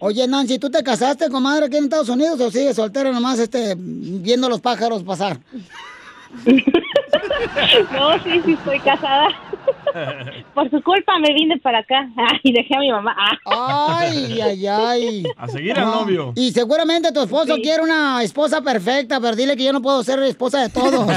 Oye, Nancy, ¿tú te casaste, comadre, aquí en Estados Unidos o sigues soltera nomás este, viendo los pájaros pasar? no, sí, sí, estoy casada. Por su culpa me vine para acá Ah, y dejé a mi mamá. Ah. Ay, ay, ay. A seguir al novio. Y seguramente tu esposo quiere una esposa perfecta, pero dile que yo no puedo ser esposa de todos.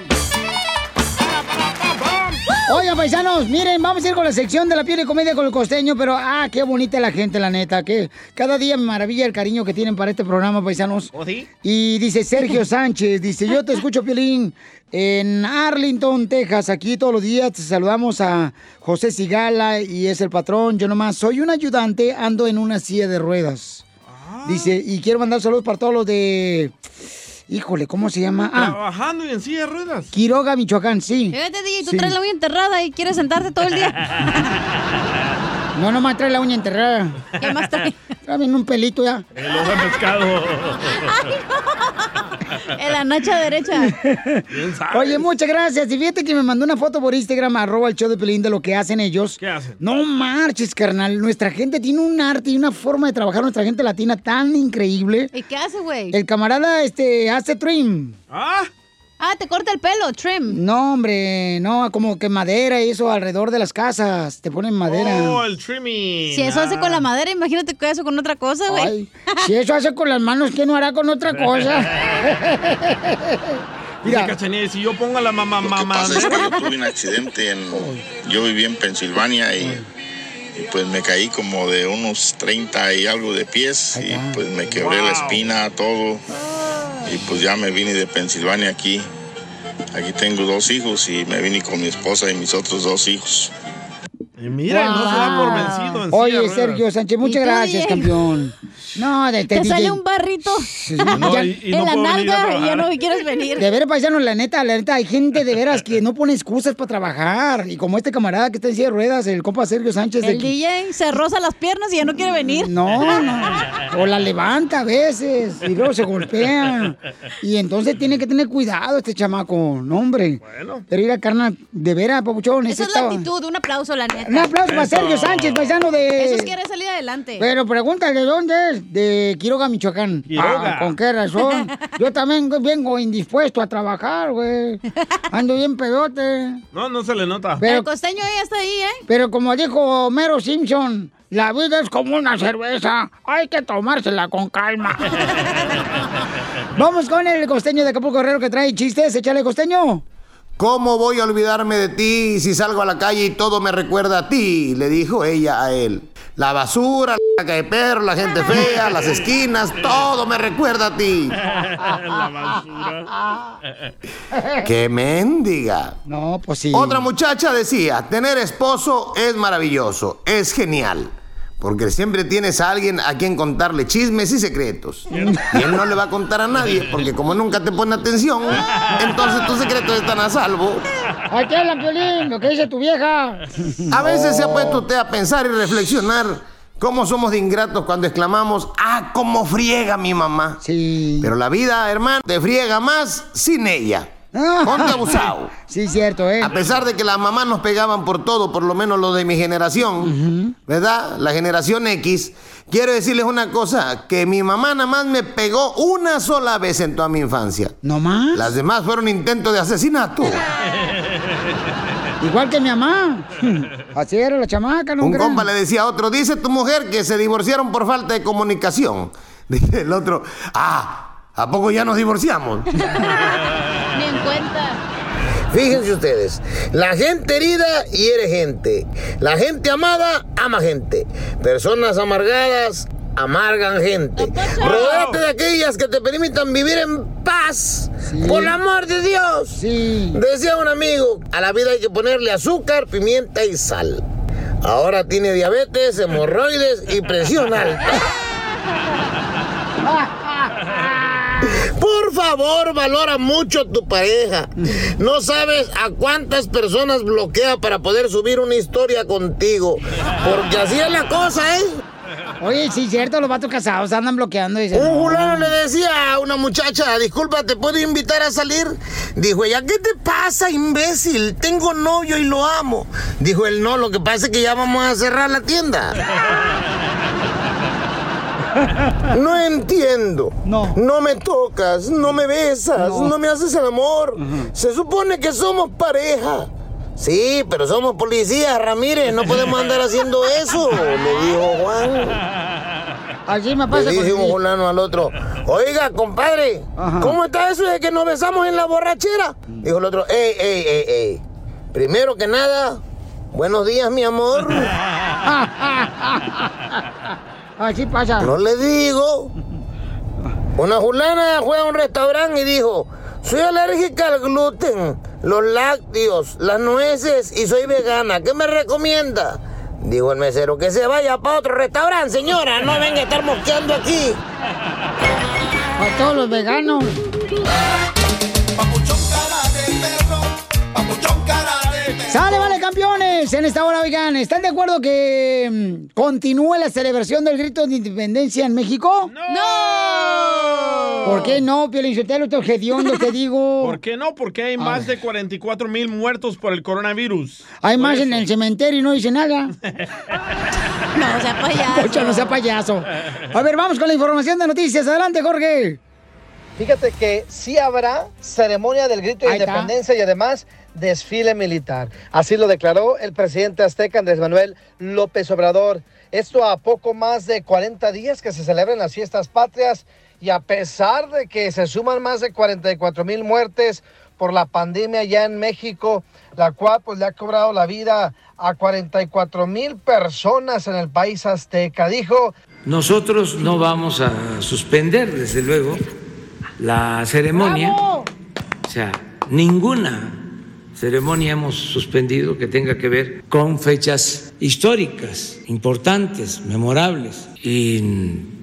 Oigan, paisanos, miren, vamos a ir con la sección de la piel y comedia con el costeño, pero ah, qué bonita la gente, la neta, que cada día me maravilla el cariño que tienen para este programa, paisanos. ¿Oh, sí? Y dice Sergio Sánchez, dice, yo te escucho, Piolín, en Arlington, Texas, aquí todos los días te saludamos a José Sigala y es el patrón, yo nomás soy un ayudante, ando en una silla de ruedas. Dice, y quiero mandar saludos para todos los de... Híjole, ¿cómo se llama? Ah, Trabajando y en silla de ruedas. Quiroga, Michoacán, sí. Fíjate, DJ, tú Sí. traes la uña enterrada y quieres sentarte todo el día. No, nomás trae la uña enterrada. ¿Qué más trae? Trae un pelito ya. El ojo de pescado. En la nacha derecha. Oye, muchas gracias. Y fíjate que me mandó una foto por Instagram, arroba el show de Pelín, de lo que hacen ellos. ¿Qué hacen? No marches, carnal. Nuestra gente tiene un arte y una forma de trabajar, nuestra gente latina tan increíble. ¿Y qué hace, güey? El camarada este hace trim. ¿Ah? Ah, te corta el pelo, trim. No, hombre, no, como que madera y eso alrededor de las casas. Te ponen madera. Oh, el trimming. Si eso hace con la madera, imagínate que eso con otra cosa, güey. Ay, si eso hace con las manos, ¿qué no hará con otra cosa? Dice Cachanilla, si yo pongo la mamá mamá. pasa es que yo tuve un accidente en... Yo viví en Pensilvania y, y, pues me caí como de unos 30 y algo de pies y pues me quebré la espina, todo. Y pues ya me vine de Pensilvania aquí. Aquí tengo dos hijos y me vine con mi esposa y mis otros dos hijos. Y mira, no se da por vencido en silla de Oye, ruedas. Sergio Sánchez, muchas ¿Y tú, gracias, DJ? campeón. No, de, Te DJ. sale un barrito No, Ya- y- y en no la nalga y ya no quieres venir. De veras, paisano, la neta, la neta, hay gente de veras que no pone excusas para trabajar. Y como este camarada que está en silla de ruedas, el compa Sergio Sánchez. de El que- DJ se roza las piernas y ya no quiere venir. No, no. O la levanta a veces y luego se golpea. Y entonces tiene que tener cuidado este chamaco. No, hombre. Pero ir a carnal, de veras, papuchón. Esa es la estaba- actitud, un aplauso, la neta. Un aplauso para Sergio Sánchez, paisano de. Eso es quiere salir adelante. Pero pregúntale de dónde es. De Quiroga, Michoacán. Quiroga. Ah, ¿Con qué razón? Yo también vengo indispuesto a trabajar, güey. Ando bien pedote. No, no se le nota. Pero- El costeño ya está ahí, ¿eh? Pero como dijo Homero Simpson, la vida es como una cerveza. Hay que tomársela con calma. Vamos con el costeño de Acapulco Guerrero que trae chistes. Échale, costeño. ¿Cómo voy a olvidarme de ti si salgo a la calle y todo me recuerda a ti? Le dijo ella a él. La basura, la caca de perro, la gente fea, las esquinas, todo me recuerda a ti. la basura. ¡Qué mendiga! No, pues sí. Otra muchacha decía, tener esposo es maravilloso, es genial. Porque siempre tienes a alguien a quien contarle chismes y secretos. Y él no le va a contar a nadie, porque como nunca te pone atención, entonces tus secretos están a salvo. Aquí habla, Piolín, lo que dice tu vieja. A veces se ha puesto usted a pensar y reflexionar cómo somos de ingratos cuando exclamamos, ah, cómo friega mi mamá. Sí. Pero la vida, hermano, te friega más sin ella. Ponte abusado. Sí, cierto, ¿eh? A pesar de que las mamás nos pegaban por todo, por lo menos lo de mi generación, ¿verdad? La generación X. Quiero decirles una cosa, que mi mamá nada más me pegó una sola vez en toda mi infancia. ¿No más? Las demás fueron intentos de asesinato. Igual que mi mamá. Así era la chamaca, ¿no? Un compa le decía a otro, dice tu mujer que se divorciaron por falta de comunicación. Dice el otro, ah, ¿a poco ya nos divorciamos? Ni en cuenta. Fíjense ustedes, la gente herida hiere gente, la gente amada ama gente, personas amargadas amargan gente. Rodéate de aquellas que te permitan vivir en paz, por el amor de Dios. Decía un amigo, a la vida hay que ponerle azúcar, pimienta y sal. Ahora tiene diabetes, hemorroides y presión alta. Por favor, valora mucho a tu pareja. No sabes a cuántas personas bloquea para poder subir una historia contigo. Porque así es la cosa, ¿eh? Oye, sí, cierto, los vatos casados andan bloqueando. y dicen, Un no. fulano le decía a una muchacha, disculpa, ¿te puedo invitar a salir? Dijo ella, ¿qué te pasa, imbécil? Tengo novio y lo amo. Dijo él, no, lo que pasa es que ya vamos a cerrar la tienda. No entiendo. No. No me tocas, no me besas, No. no, me haces el amor. Se supone que somos pareja. Sí, pero somos policías, Ramírez, no podemos andar haciendo eso, le dijo Juan. Así me Le pasa dice un fulano al otro, oiga, compadre, ¿cómo está eso de que nos besamos en la borrachera? Dijo el otro, ey, ey, ey, ey, Primero que nada, buenos días, mi amor. Así pasa. No le digo. Una fulana fue a un restaurante y dijo, soy alérgica al gluten, los lácteos, las nueces y soy vegana. ¿Qué me recomienda? Dijo el mesero, que se vaya para otro restaurante, señora. No venga a estar mosqueando aquí. A todos los veganos. ¡Sale, vale, campeones! En esta hora, oigan, ¿están de acuerdo que mm, continúe la celebración del grito de independencia en México? ¡No! ¿Por qué no, Pio Lizotelo? Estoy hediondo, te digo. ¿Por qué no? Porque hay más de 44 mil muertos por el coronavirus. Hay más en el cementerio y no dice nada. No, sea payaso. No sea payaso. A ver, vamos con la información de noticias. Adelante, Jorge. Fíjate que sí habrá ceremonia del grito de independencia y además desfile militar. Así lo declaró el presidente azteca Andrés Manuel López Obrador. Esto a poco más de 40 días que se celebran las fiestas patrias y a pesar de que se suman más de 44 mil muertes por la pandemia ya en México, la cual pues le ha cobrado la vida a 44 mil personas en el país azteca. Dijo Nosotros no vamos a suspender, desde luego, la ceremonia. O sea, ninguna ceremonia hemos suspendido que tenga que ver con fechas históricas, importantes, memorables. Y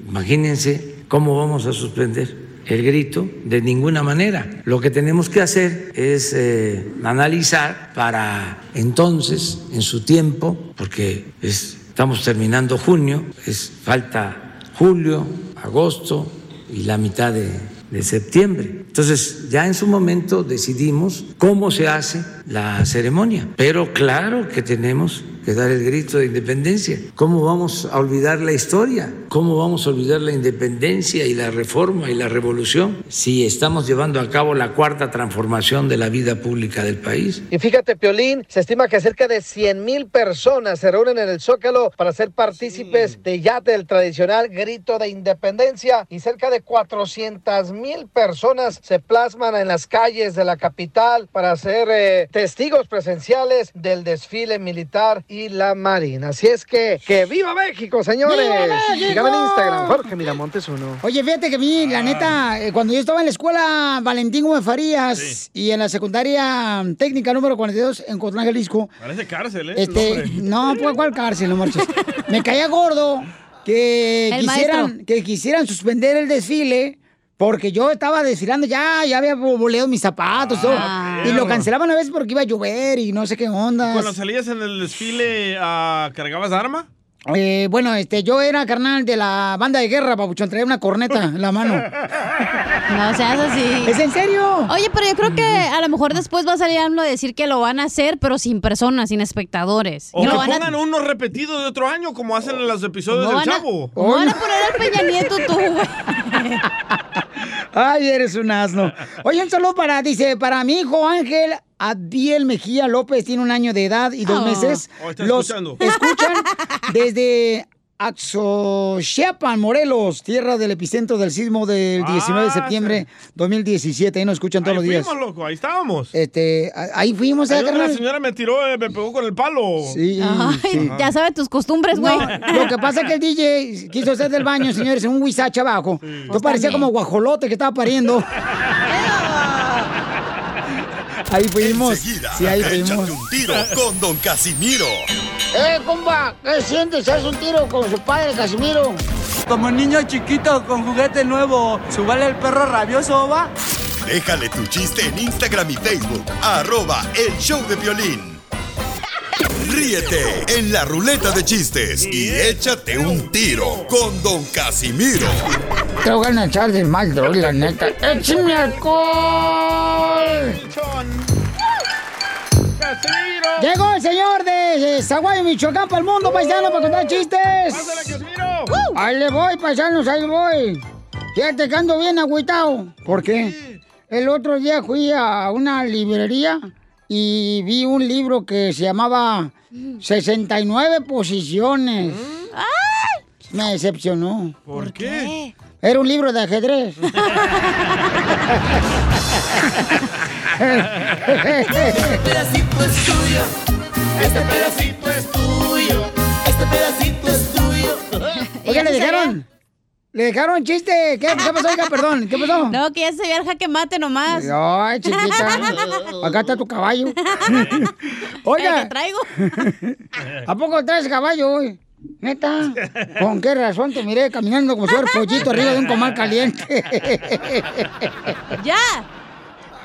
imagínense cómo vamos a suspender el grito de ninguna manera. Lo que tenemos que hacer es eh, analizar para entonces, en su tiempo, porque es- estamos terminando junio, es falta julio, agosto y la mitad de, de septiembre. Entonces, ya en su momento decidimos cómo se hace la ceremonia, pero claro que tenemos que dar el grito de independencia. ¿Cómo vamos a olvidar la historia? ¿Cómo vamos a olvidar la independencia y la reforma y la revolución si estamos llevando a cabo la cuarta transformación de la vida pública del país? Y fíjate, Piolín, se estima que cerca de 100 mil personas se reúnen en el Zócalo para ser partícipes de ya del tradicional grito de independencia y cerca de 400 mil personas se plasman en las calles de la capital para ser eh, testigos presenciales del desfile militar y la marina. Así es que, que viva México, señores. ¡Viva México! En Instagram, Jorge Miramontes uno. Oye, fíjate que a mí, la neta, eh, cuando yo estaba en la escuela Valentín Gómez Farías y en la secundaria técnica número 42 en Cotlán, Jalisco, Parece cárcel, ¿eh? Este, no, pues cuál cárcel, no marches. Me caía gordo que El quisieran, maestro. que quisieran suspender el desfile porque yo estaba desfilando ya, ya había boleado mis zapatos, todo, Ah, y lo cancelaban a veces porque iba a llover y no sé qué onda. Cuando salías en el desfile, ah, ¿cargabas arma? Eh, bueno, este, yo era carnal de la banda de guerra, papuchón, traía una corneta en la mano. No seas así. ¿Es en serio? Oye, pero yo creo que a lo mejor después va a salir AMLO a decir que lo van a hacer, pero sin personas, sin espectadores. O Y que lo van a- pongan uno repetido de otro año, como hacen en los episodios No del van a- Chavo. no van a poner al Peña Nieto tú, güey. Ay, eres un asno. Oye, un saludo para, dice, para mi hijo Ángel Adiel Mejía López, tiene un año de edad y dos Oh. meses. Oh, está Los escuchando. escuchan desde Axochiapan, Morelos, tierra del epicentro del sismo del 19 de Ah, septiembre 2017. Ahí nos escuchan todos Ahí los días. fuimos, loco, ahí estábamos. Este, ahí fuimos, ¿eh, Ahí donde la señora me tiró, eh, me pegó con el palo. Sí, Ay, sí. ya sabe tus costumbres, güey. No, lo que pasa es que el DJ quiso hacer del baño, señores, en un huizache abajo. Entonces parecía también. como guajolote que estaba pariendo. Ahí fuimos. Enseguida, Sí, ahí échate fuimos. un tiro con Don Casimiro. ¡Eh, compa! ¿Qué sientes? ¿Haz un tiro con su padre, Casimiro? Como niño chiquito con juguete nuevo, ¿subale el perro rabioso, va? Déjale tu chiste en Instagram y Facebook. Arroba El Show de Violín. Ríete en la ruleta de chistes y échate un tiro con Don Casimiro. Te voy a echar de mal, droga, la neta. ¡Échame alcohol! ¡Casimiro! Llegó el señor de Zaguayo, Michoacán, para el mundo, paisano, para contar chistes. ¡Pásale, Casimiro! Ahí le voy, paisanos, ahí voy. Fíjate que ando bien agüitado. ¿Por qué? El otro día fui a una librería y vi un libro que se llamaba 69 posiciones. Me decepcionó. ¿Por qué? Era un libro de ajedrez. Este pedacito es tuyo. Este pedacito es tuyo. Este pedacito es tuyo. Oiga, le dejaron. Le dejaron chiste. ¿Qué, qué pasó, oiga? Perdón. ¿Qué pasó? No, que ya se veía el jaque mate nomás. Ay, chiquita. Acá está tu caballo. Oiga. Que traigo. ¿A poco traes caballo hoy? Neta, ¿con qué razón te miré caminando como si fuera pollito arriba de un comal caliente? ¡Ya!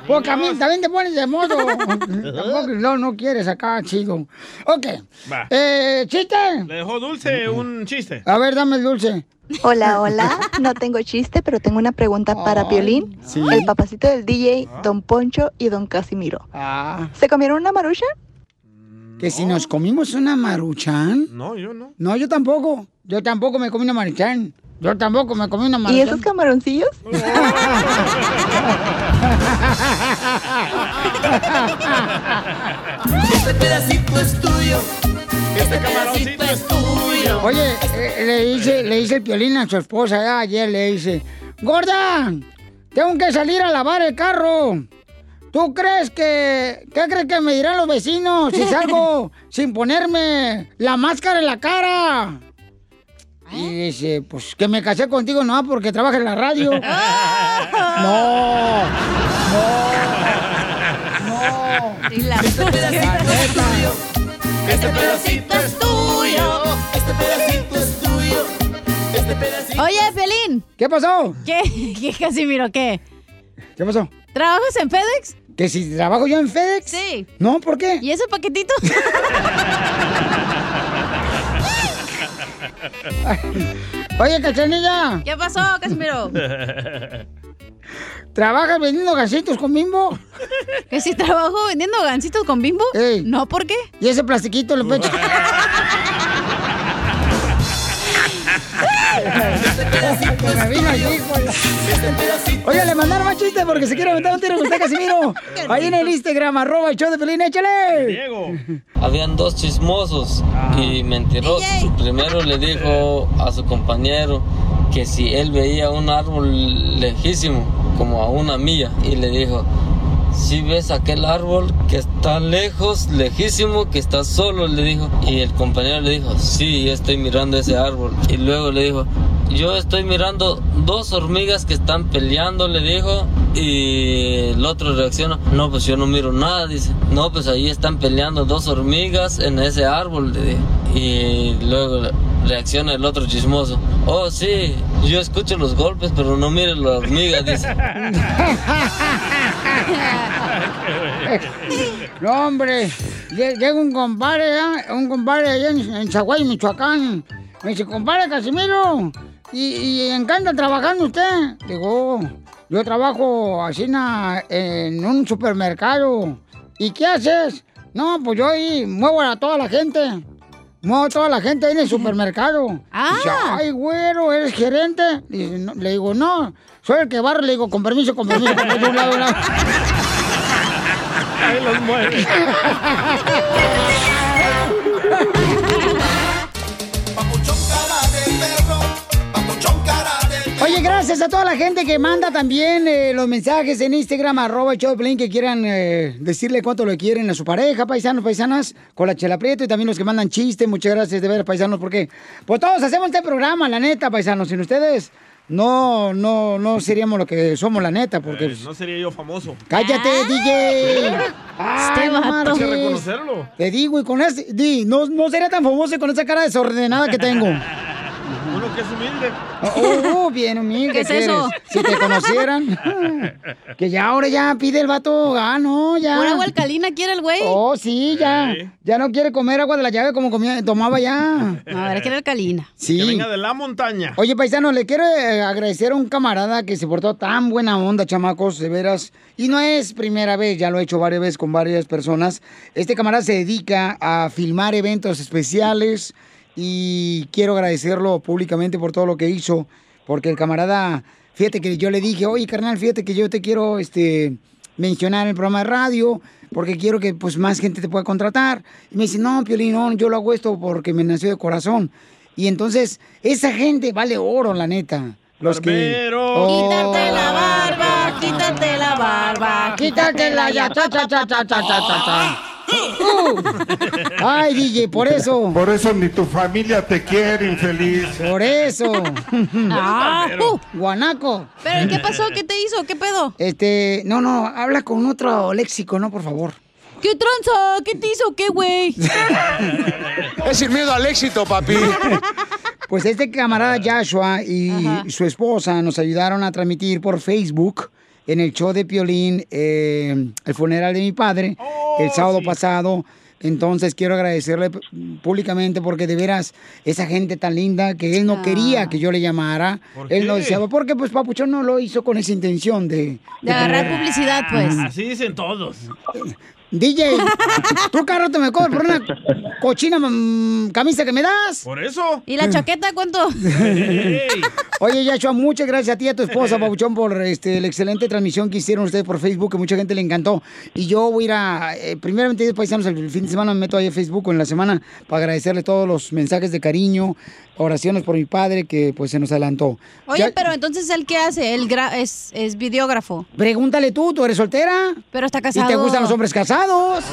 Porque a mí también te pones de modo. Tampoco, no, no quieres acá, chido. Ok. Va. Eh, ¿chiste? Le dejó dulce un chiste. A ver, dame el dulce. Hola, hola. No tengo chiste, pero tengo una pregunta para Piolín. sí. El papacito del DJ, Don Poncho y Don Casimiro. Ah. ¿Se comieron una marucha? Que si nos comimos una maruchan. No, yo no. No, yo tampoco. Yo tampoco me comí una maruchan. Yo tampoco me comí una maruchan. ¿Y esos camaroncillos? Este pedacito es tuyo. Este pedacito es tuyo. Oye, eh, le dice, le dice el piolín a su esposa eh, ayer, le dice, Gorda, tengo que salir a lavar el carro. ¿Tú crees que, qué crees que me dirán los vecinos si salgo sin ponerme la máscara en la cara? Y dice, pues que me casé contigo no porque trabaja en la radio. no, Este pedacito es tuyo. Este pedacito es tuyo. Este pedacito es tuyo. Este pedacito. Oye, Pelín. ¿Qué pasó? ¿Qué? ¿Qué Casimiro? ¿Qué? ¿Qué pasó? ¿Trabajas en FedEx? ¿Que si trabajo yo en FedEx? Sí. No, ¿por qué? ¿Y ese paquetito? Oye, cachanilla, ¿Qué pasó, Casimiro? ¿trabajas vendiendo gasitos con bimbo? ¿Que si trabajo vendiendo gancitos con bimbo? No, ¿por qué? ¿Y ese plastiquito en los Oye, le mandaron más chistes porque se quiere aventar un tiro con usted, Casimiro. Ahí en el Instagram, arroba el show de Pelín, échale. Habían dos chismosos y mentirosos. Primero le dijo a su compañero que si él veía un árbol lejísimo, como a una milla, y le dijo, si ves aquel árbol que está lejos, lejísimo, que está solo, le dijo. Y el compañero le dijo, sí, estoy mirando ese árbol. Y luego le dijo, yo estoy mirando dos hormigas que están peleando, le dijo. Y el otro reacciona, no, pues yo no miro nada, dice. No, pues ahí están peleando dos hormigas en ese árbol, le dijo. Y luego reacciona el otro chismoso, oh sí, yo escucho los golpes, pero no miro la hormiga, dice. No, hombre, lle- llega un compadre, ¿eh? un compadre allá en, en Zaguay, Michoacán. Me dice, compadre Casimiro, ¿y, y en qué anda trabajando usted? Digo, yo trabajo así en un supermercado. ¿Y qué haces? No, pues yo ahí muevo a toda la gente. Muevo a toda la gente ahí en el supermercado. Ah. Dice, ay, güero, ¿eres gerente? Dice, no. le digo, no, soy el que barre. Le digo, con permiso, con permiso, con permiso, un lado, un lado. Ahí los mueve. Oye, gracias a toda la gente que manda también eh, los mensajes en Instagram, arroba Piolín, que quieran eh, decirle cuánto le quieren a su pareja, paisanos, paisanas, con la chela prieto, y también los que mandan chistes, muchas gracias de ver, paisanos, porque pues todos hacemos este programa, la neta, paisanos, sin ustedes no, no, no seríamos lo que somos, la neta, porque... pues, No sería yo famoso. ¡Cállate, DJ! Ay, no Hay que reconocerlo. Te digo, y con ese... Di, no, no sería tan famoso con esa cara desordenada que tengo. Uno que es humilde. Oh, oh, bien humilde. ¿Qué es eres. eso? Si te conocieran. que ya ahora ya pide el vato, ah, no, ya. ¿Pura agua alcalina quiere el güey? Oh, sí, ya. Ya no quiere comer agua de la llave como comía, tomaba ya. A ver, quiere alcalina. Sí. Que venga de la montaña. Oye, paisano, le quiero eh, agradecer a un camarada que se portó tan buena onda, chamacos, de veras. Y no es primera vez, ya lo he hecho varias veces con varias personas. Este camarada se dedica a filmar eventos especiales y quiero agradecerlo públicamente por todo lo que hizo, porque el camarada, fíjate que yo le dije, oye carnal, fíjate que yo te quiero este, mencionar en el programa de radio, porque quiero que pues más gente te pueda contratar. Y me dice, no, Piolín, yo lo hago esto porque me nació de corazón. Y entonces, esa gente vale oro, la neta. Los que... Oh. Quítate la barba, quítate la barba, quítate la ya. Ay, DJ, por eso. Por eso ni tu familia te quiere, infeliz. Por eso. Ah, uh. Guanaco. ¿Pero qué pasó? ¿Qué te hizo? ¿Qué pedo? Este, no, no, habla con otro léxico, ¿no? Por favor. ¿Qué tranza? ¿Qué te hizo? ¿Qué, güey? Es sin miedo al éxito, papi. Pues este camarada Joshua y su esposa nos ayudaron a transmitir por Facebook en el show de Piolín eh, el funeral de mi padre el sábado pasado. Entonces quiero agradecerle públicamente porque de veras esa gente tan linda que él no quería que yo le llamara. ¿Por Él no qué? deseaba porque pues Papuchón no lo hizo con esa intención de... De agarrar tener- publicidad, pues. Así dicen todos. DJ, ¿tú carro te me cobras por una cochina mm, camisa que me das? ¿Por eso? ¿Y la chaqueta cuánto? Oye, Yashua, muchas gracias a ti y a tu esposa, Pabuchón, por este, la excelente transmisión que hicieron ustedes por Facebook, que mucha gente le encantó. Y yo voy a ir a, eh, primeramente, paisanos, el fin de semana me meto ahí a Facebook en la semana para agradecerle todos los mensajes de cariño, oraciones por mi padre, que pues se nos adelantó. Oye, Ya- pero entonces, ¿él qué hace? Él gra- es, es videógrafo. Pregúntale tú, ¿tú eres soltera? Pero está casado. ¿Y te gustan los hombres casados?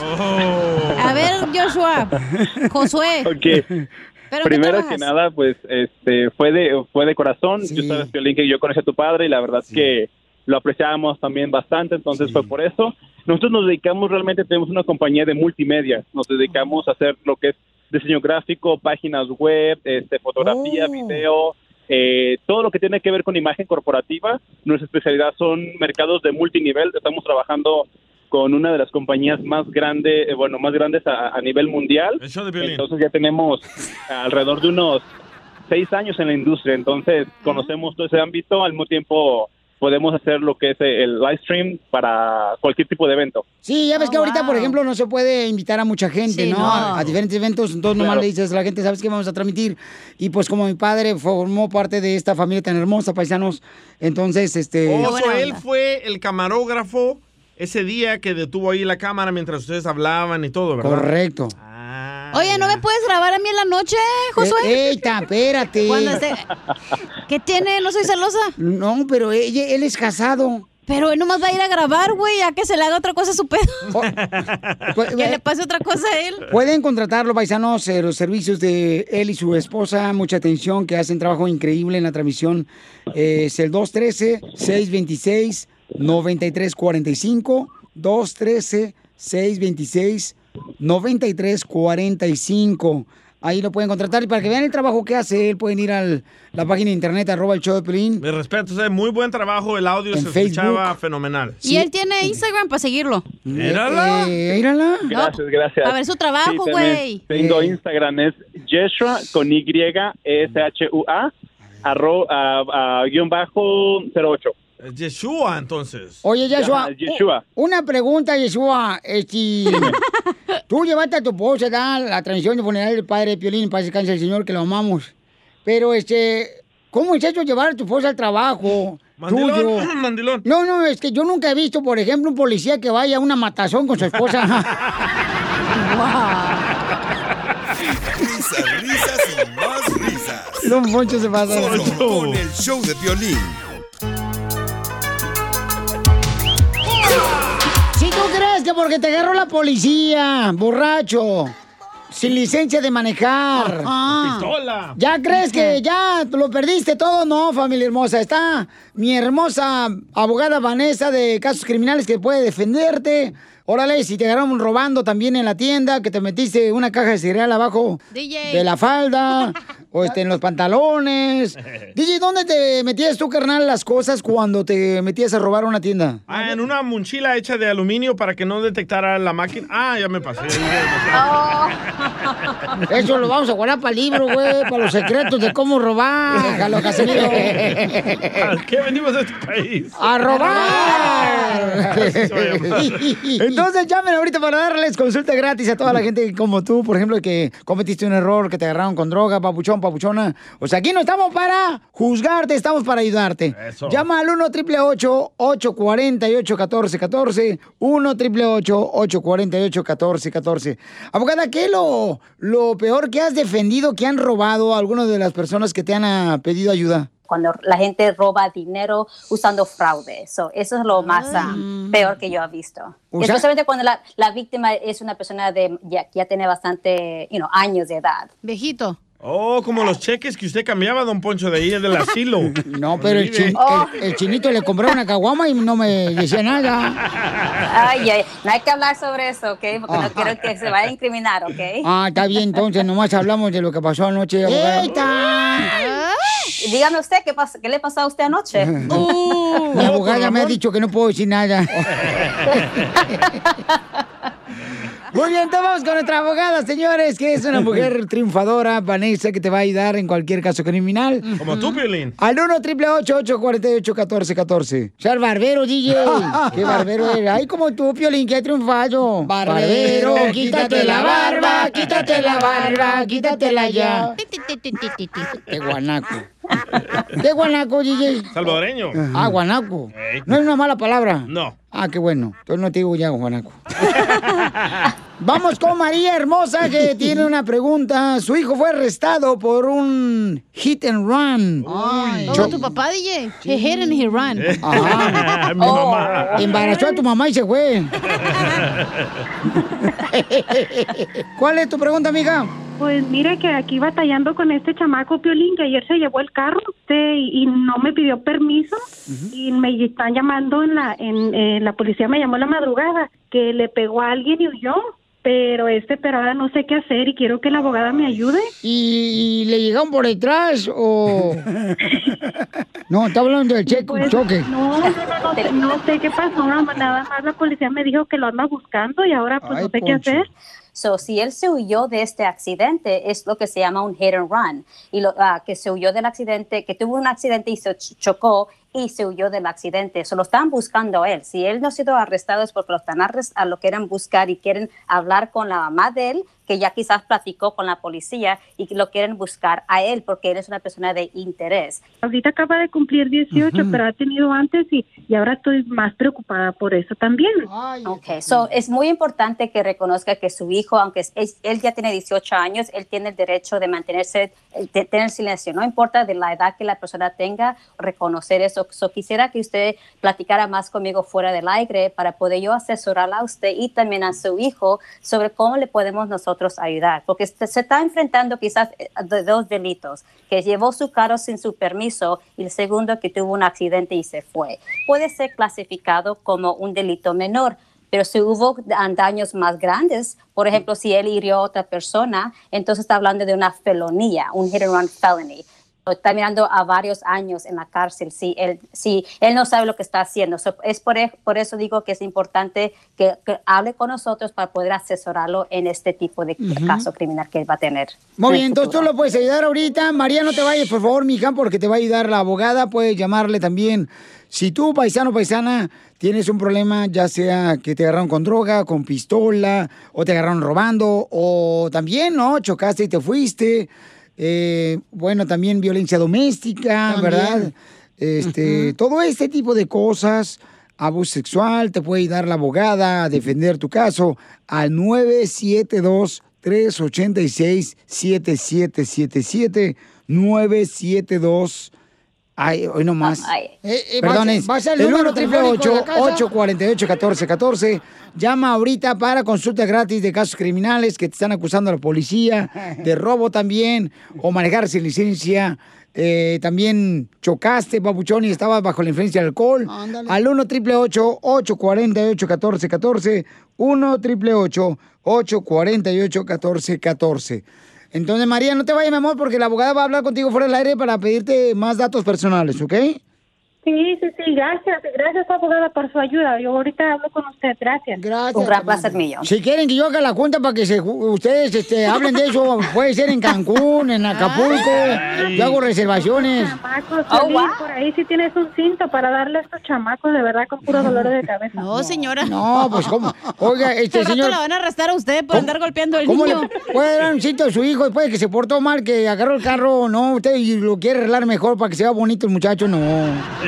A ver, Joshua. Josué. Ok. ¿Pero en qué Primero que nada, pues, este, fue de, fue de corazón. Yo sabes, que yo conocí a tu padre y la verdad es que lo apreciábamos también bastante, entonces fue por eso. Nosotros nos dedicamos, realmente tenemos una compañía de multimedia. Nos dedicamos a hacer lo que es diseño gráfico, páginas web, este, fotografía, video, eh, todo lo que tiene que ver con imagen corporativa. Nuestra especialidad son mercados de multinivel. Estamos trabajando con una de las compañías más grandes, eh, bueno, más grandes a, a nivel mundial. El show de Piolín. Entonces ya tenemos alrededor de unos seis años en la industria, entonces conocemos todo ese ámbito, al mismo tiempo podemos hacer lo que es el live stream para cualquier tipo de evento. Sí, ya ves que ahorita, por ejemplo, no se puede invitar a mucha gente, Sí, ¿no? no. A, a diferentes eventos, entonces nomás Claro. le dices a la gente, ¿sabes qué vamos a transmitir? Y pues como mi padre formó parte de esta familia tan hermosa, paisanos, entonces, este... Oh, so él fue el camarógrafo ese día que detuvo ahí la cámara mientras ustedes hablaban y todo, ¿verdad? Correcto. Oye, ¿no me puedes grabar a mí en la noche, Josué? Eh, eita, espérate. Esté... ¿Qué tiene? ¿No soy celosa? No, pero ella- él es casado. Pero él nomás va a ir a grabar, güey, a que se le haga otra cosa a su pedo. Pues, que eh, le pase otra cosa a él. Pueden contratarlo, paisanos, eh, los servicios de él y su esposa. Mucha atención, que hacen trabajo increíble en la transmisión. Eh, es el 213-626-9345. 213-626-9345. Ahí lo pueden contratar. Y para que vean el trabajo que hace él, pueden ir a la página de internet, arroba el show de Pelín. Me respeto, o sea, muy buen trabajo, el audio En se Facebook. escuchaba fenomenal. Y él tiene Instagram para seguirlo. Mírala. Eh, mírala. Gracias, gracias. a ver su trabajo, Sí, güey. Tengo Eh. Instagram, es Yeshua con Y, S-H-U-A, arro, a, a, guion bajo 08. Yeshua, entonces. Oye, Yeshua. Ajá, Yeshua. Una pregunta, Yeshua. Este, tú llevaste a tu esposa a la transmisión de funeral del padre de Piolín, para descansar el Señor, que lo amamos. Pero, este, ¿cómo es eso llevar a tu esposa al trabajo? Mandilón, tuyo? mandilón. No, no, es que yo nunca he visto, por ejemplo, un policía que vaya a una matazón con su esposa. Risas, risas y más risas. Don Poncho se pasa. Solo con el show de violín. Crees que porque te agarró la policía, borracho, sin licencia de manejar. Pistola. ¿Ya crees que ya lo perdiste todo? No, familia hermosa. Está mi hermosa abogada Vanessa de casos criminales que puede defenderte. Órale, si te agarraron robando también en la tienda, que te metiste una caja de cereal abajo DJ. de la falda o este, en los pantalones. DJ, ¿dónde te metías tú, carnal, las cosas cuando te metías a robar una tienda? Ah, en una mochila hecha de aluminio para que no detectara la máquina. Ah, ya me pasé. Eso lo vamos a guardar para el libro, güey, para los secretos de cómo robar. Déjalo, Casimiro. ¿A qué venimos a este país? ¡A robar! Entonces llamen ahorita para darles consulta gratis a toda la gente como tú, por ejemplo, que cometiste un error, que te agarraron con droga, papuchón, papuchona. O sea, aquí no estamos para juzgarte, estamos para ayudarte. Eso. Llama al 1 888 848 1414 1 888 848 1414 Abogada, ¿qué es lo, lo peor que has defendido que han robado algunas de las personas que te han ah, pedido ayuda? cuando la gente roba dinero usando fraude. So, eso es lo más ah, peor que yo he visto. O sea- Especialmente cuando la, la víctima es una persona de ya, ya tiene bastante you know, años de edad. Viejito. Oh, como los cheques que usted cambiaba, don Poncho, de ahí del asilo. No, pero el, chin- el- el chinito le compró una caguama y no me decía nada. Ay, ay, no hay que hablar sobre eso, ¿ok? Porque no quiero que se vaya a incriminar, ¿ok? Ah, está bien, entonces nomás hablamos de lo que pasó anoche. abogada. Dígame usted, ¿qué, pas- ¿qué le pasó a usted anoche? Mi abogada me ha dicho que no puedo decir nada. Muy bien, entonces vamos con nuestra abogada, señores, que es una mujer triunfadora, Vanessa, que te va a ayudar en cualquier caso criminal. Como tú, Piolín. Al 1 888 848 1414 O sea, el barbero, DJ. Qué barbero eres. Ay, como tú, Piolín, qué triunfado. Barbero, quítate la barba, quítate la barba, quítatela ya. Qué guanaco. ¿Qué guanaco, DJ? Salvadoreño. Ah, guanaco. No es una mala palabra. No. Ah, qué bueno. Entonces no te digo ya, guanaco. Vamos con María Hermosa, que tiene una pregunta. Su hijo fue arrestado por un hit and run. Cho- tu papá, DJ. He hit and he ran. Ajá. Mi mamá. Embarazó a tu mamá y se fue. ¿Cuál es tu pregunta, amiga? Pues mire que aquí batallando con este chamaco Piolín que ayer se llevó el carro este, y, no me pidió permiso y me están llamando en la en eh, la policía me llamó en la madrugada que le pegó a alguien y huyó pero este pero ahora no sé qué hacer y quiero que la abogada me ayude ¿Y, y le llegaron por detrás o...? No, está hablando del cheque, Pues, choque. no, no, no, sé- no sé qué pasó nada más nada más la policía me dijo que lo anda buscando y ahora pues Ay, no sé qué hacer So, si él se huyó de este accidente, es lo que se llama un hit and run. Y lo, ah, que se huyó del accidente, que tuvo un accidente y se ch- chocó y se huyó del accidente. So, lo están buscando él. Si él no ha sido arrestado es porque lo están a lo quieren buscar y quieren hablar con la mamá de él, que ya quizás platicó con la policía y que lo quieren buscar a él porque él es una persona de interés. ahorita acaba de cumplir 18 pero ha tenido antes y, y ahora estoy más preocupada por eso también Ok, so es muy importante que reconozca que su hijo, aunque es- es- él ya tiene 18 años, él tiene el derecho de mantenerse, de tener silencio. No importa de la edad que la persona tenga, reconocer eso. So, quisiera que usted platicara más conmigo fuera del aire para poder yo asesorarla a usted y también a su hijo sobre cómo le podemos nosotros ayudar. Porque se, está enfrentando quizás eh, de dos delitos, que llevó su carro sin su permiso y el segundo que tuvo un accidente y se fue. Puede ser clasificado como un delito menor. Pero si hubo da- daños más grandes, por ejemplo, si él hirió a otra persona, entonces está hablando de una felonía, un hit and run felony. Está mirando a varios años en la cárcel si él, si él no sabe lo que está haciendo. So, es por, e- por eso digo que es importante que, que hable con nosotros para poder asesorarlo en este tipo de caso criminal que él va a tener. Muy en bien, entonces tú lo puedes ayudar ahorita. María, no te vayas, por favor, mija, porque te va a ayudar la abogada. Puedes llamarle también. Si tú, paisano o paisana, tienes un problema, ya sea que te agarraron con droga, con pistola, o te agarraron robando, o también, ¿no? Chocaste y te fuiste. Eh, bueno, también violencia doméstica, También. ¿verdad? Este, Todo este tipo de cosas, abuso sexual, te puede ayudar la abogada a defender tu caso al 972 386 7777 972 Ay, hoy nomás. Ay. Eh, eh, Perdón, vas- es vas al el número número triple telefónico de la casa. 848 1414 Llama ahorita para consulta gratis de casos criminales que te están acusando a la policía, de robo también, o manejar sin licencia. Eh, también chocaste, papuchón, y estabas bajo la influencia del alcohol. Al 1 triple 848 1414 1 triple 848 1414 Entonces, María, no te vayas, mi amor, porque la abogada va a hablar contigo fuera del aire para pedirte más datos personales, ¿ok? Sí, sí, sí, gracias, gracias abogada por su ayuda. Yo ahorita hablo con usted, gracias. Gracias. Un gran placer mío. Si quieren que yo haga la cuenta para que se, ju- ustedes este, hablen de eso, puede ser en Cancún, en Acapulco. Yo hago reservaciones. Chamacos, Oh, Piolín, por ahí si tienes un cinto para darle a estos chamacos de verdad con puro dolor de cabeza. No, señora. No, pues cómo. Oiga, este señor. la van a arrestar a usted por andar golpeando al ¿Cómo niño. le puede dar un sitio a su hijo después de que se portó mal, que agarró el carro? No, usted y lo quiere arreglar mejor para que sea bonito el muchacho, no.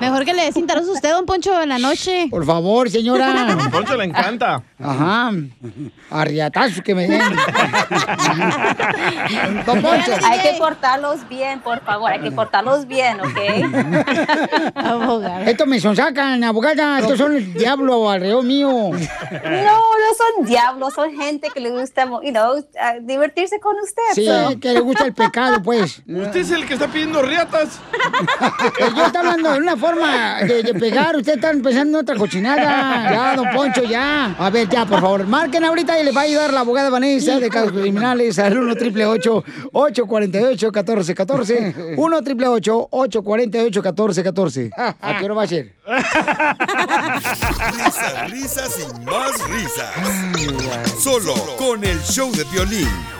Mejor que le des cinta regalos a usted, don Poncho, en la noche. Por favor, señora. A Poncho le encanta. Ajá. Arriatazos que me den. Don Poncho. Hay que portarlos bien, por favor. Hay que portarlos bien, ¿ok? Estos me sonsacan, abogada. Estos son el diablo alrededor mío. No, no son diablos, son gente que le gusta, you know, divertirse con usted. Sí, so. que le gusta el pecado, pues. Usted es el que está pidiendo riatas. Yo estoy hablando de una forma de, de pegar. Usted está empezando en otra cochinada. Ya, don Poncho, ya. A ver, ya, por favor. Marquen ahorita y les va a ayudar la abogada Vanessa de casos criminales al 1 triple 848 1414 1 triple 848 1414 ¿A qué hora va a ser? Risas, risas y más risas. Solo con el show de violín.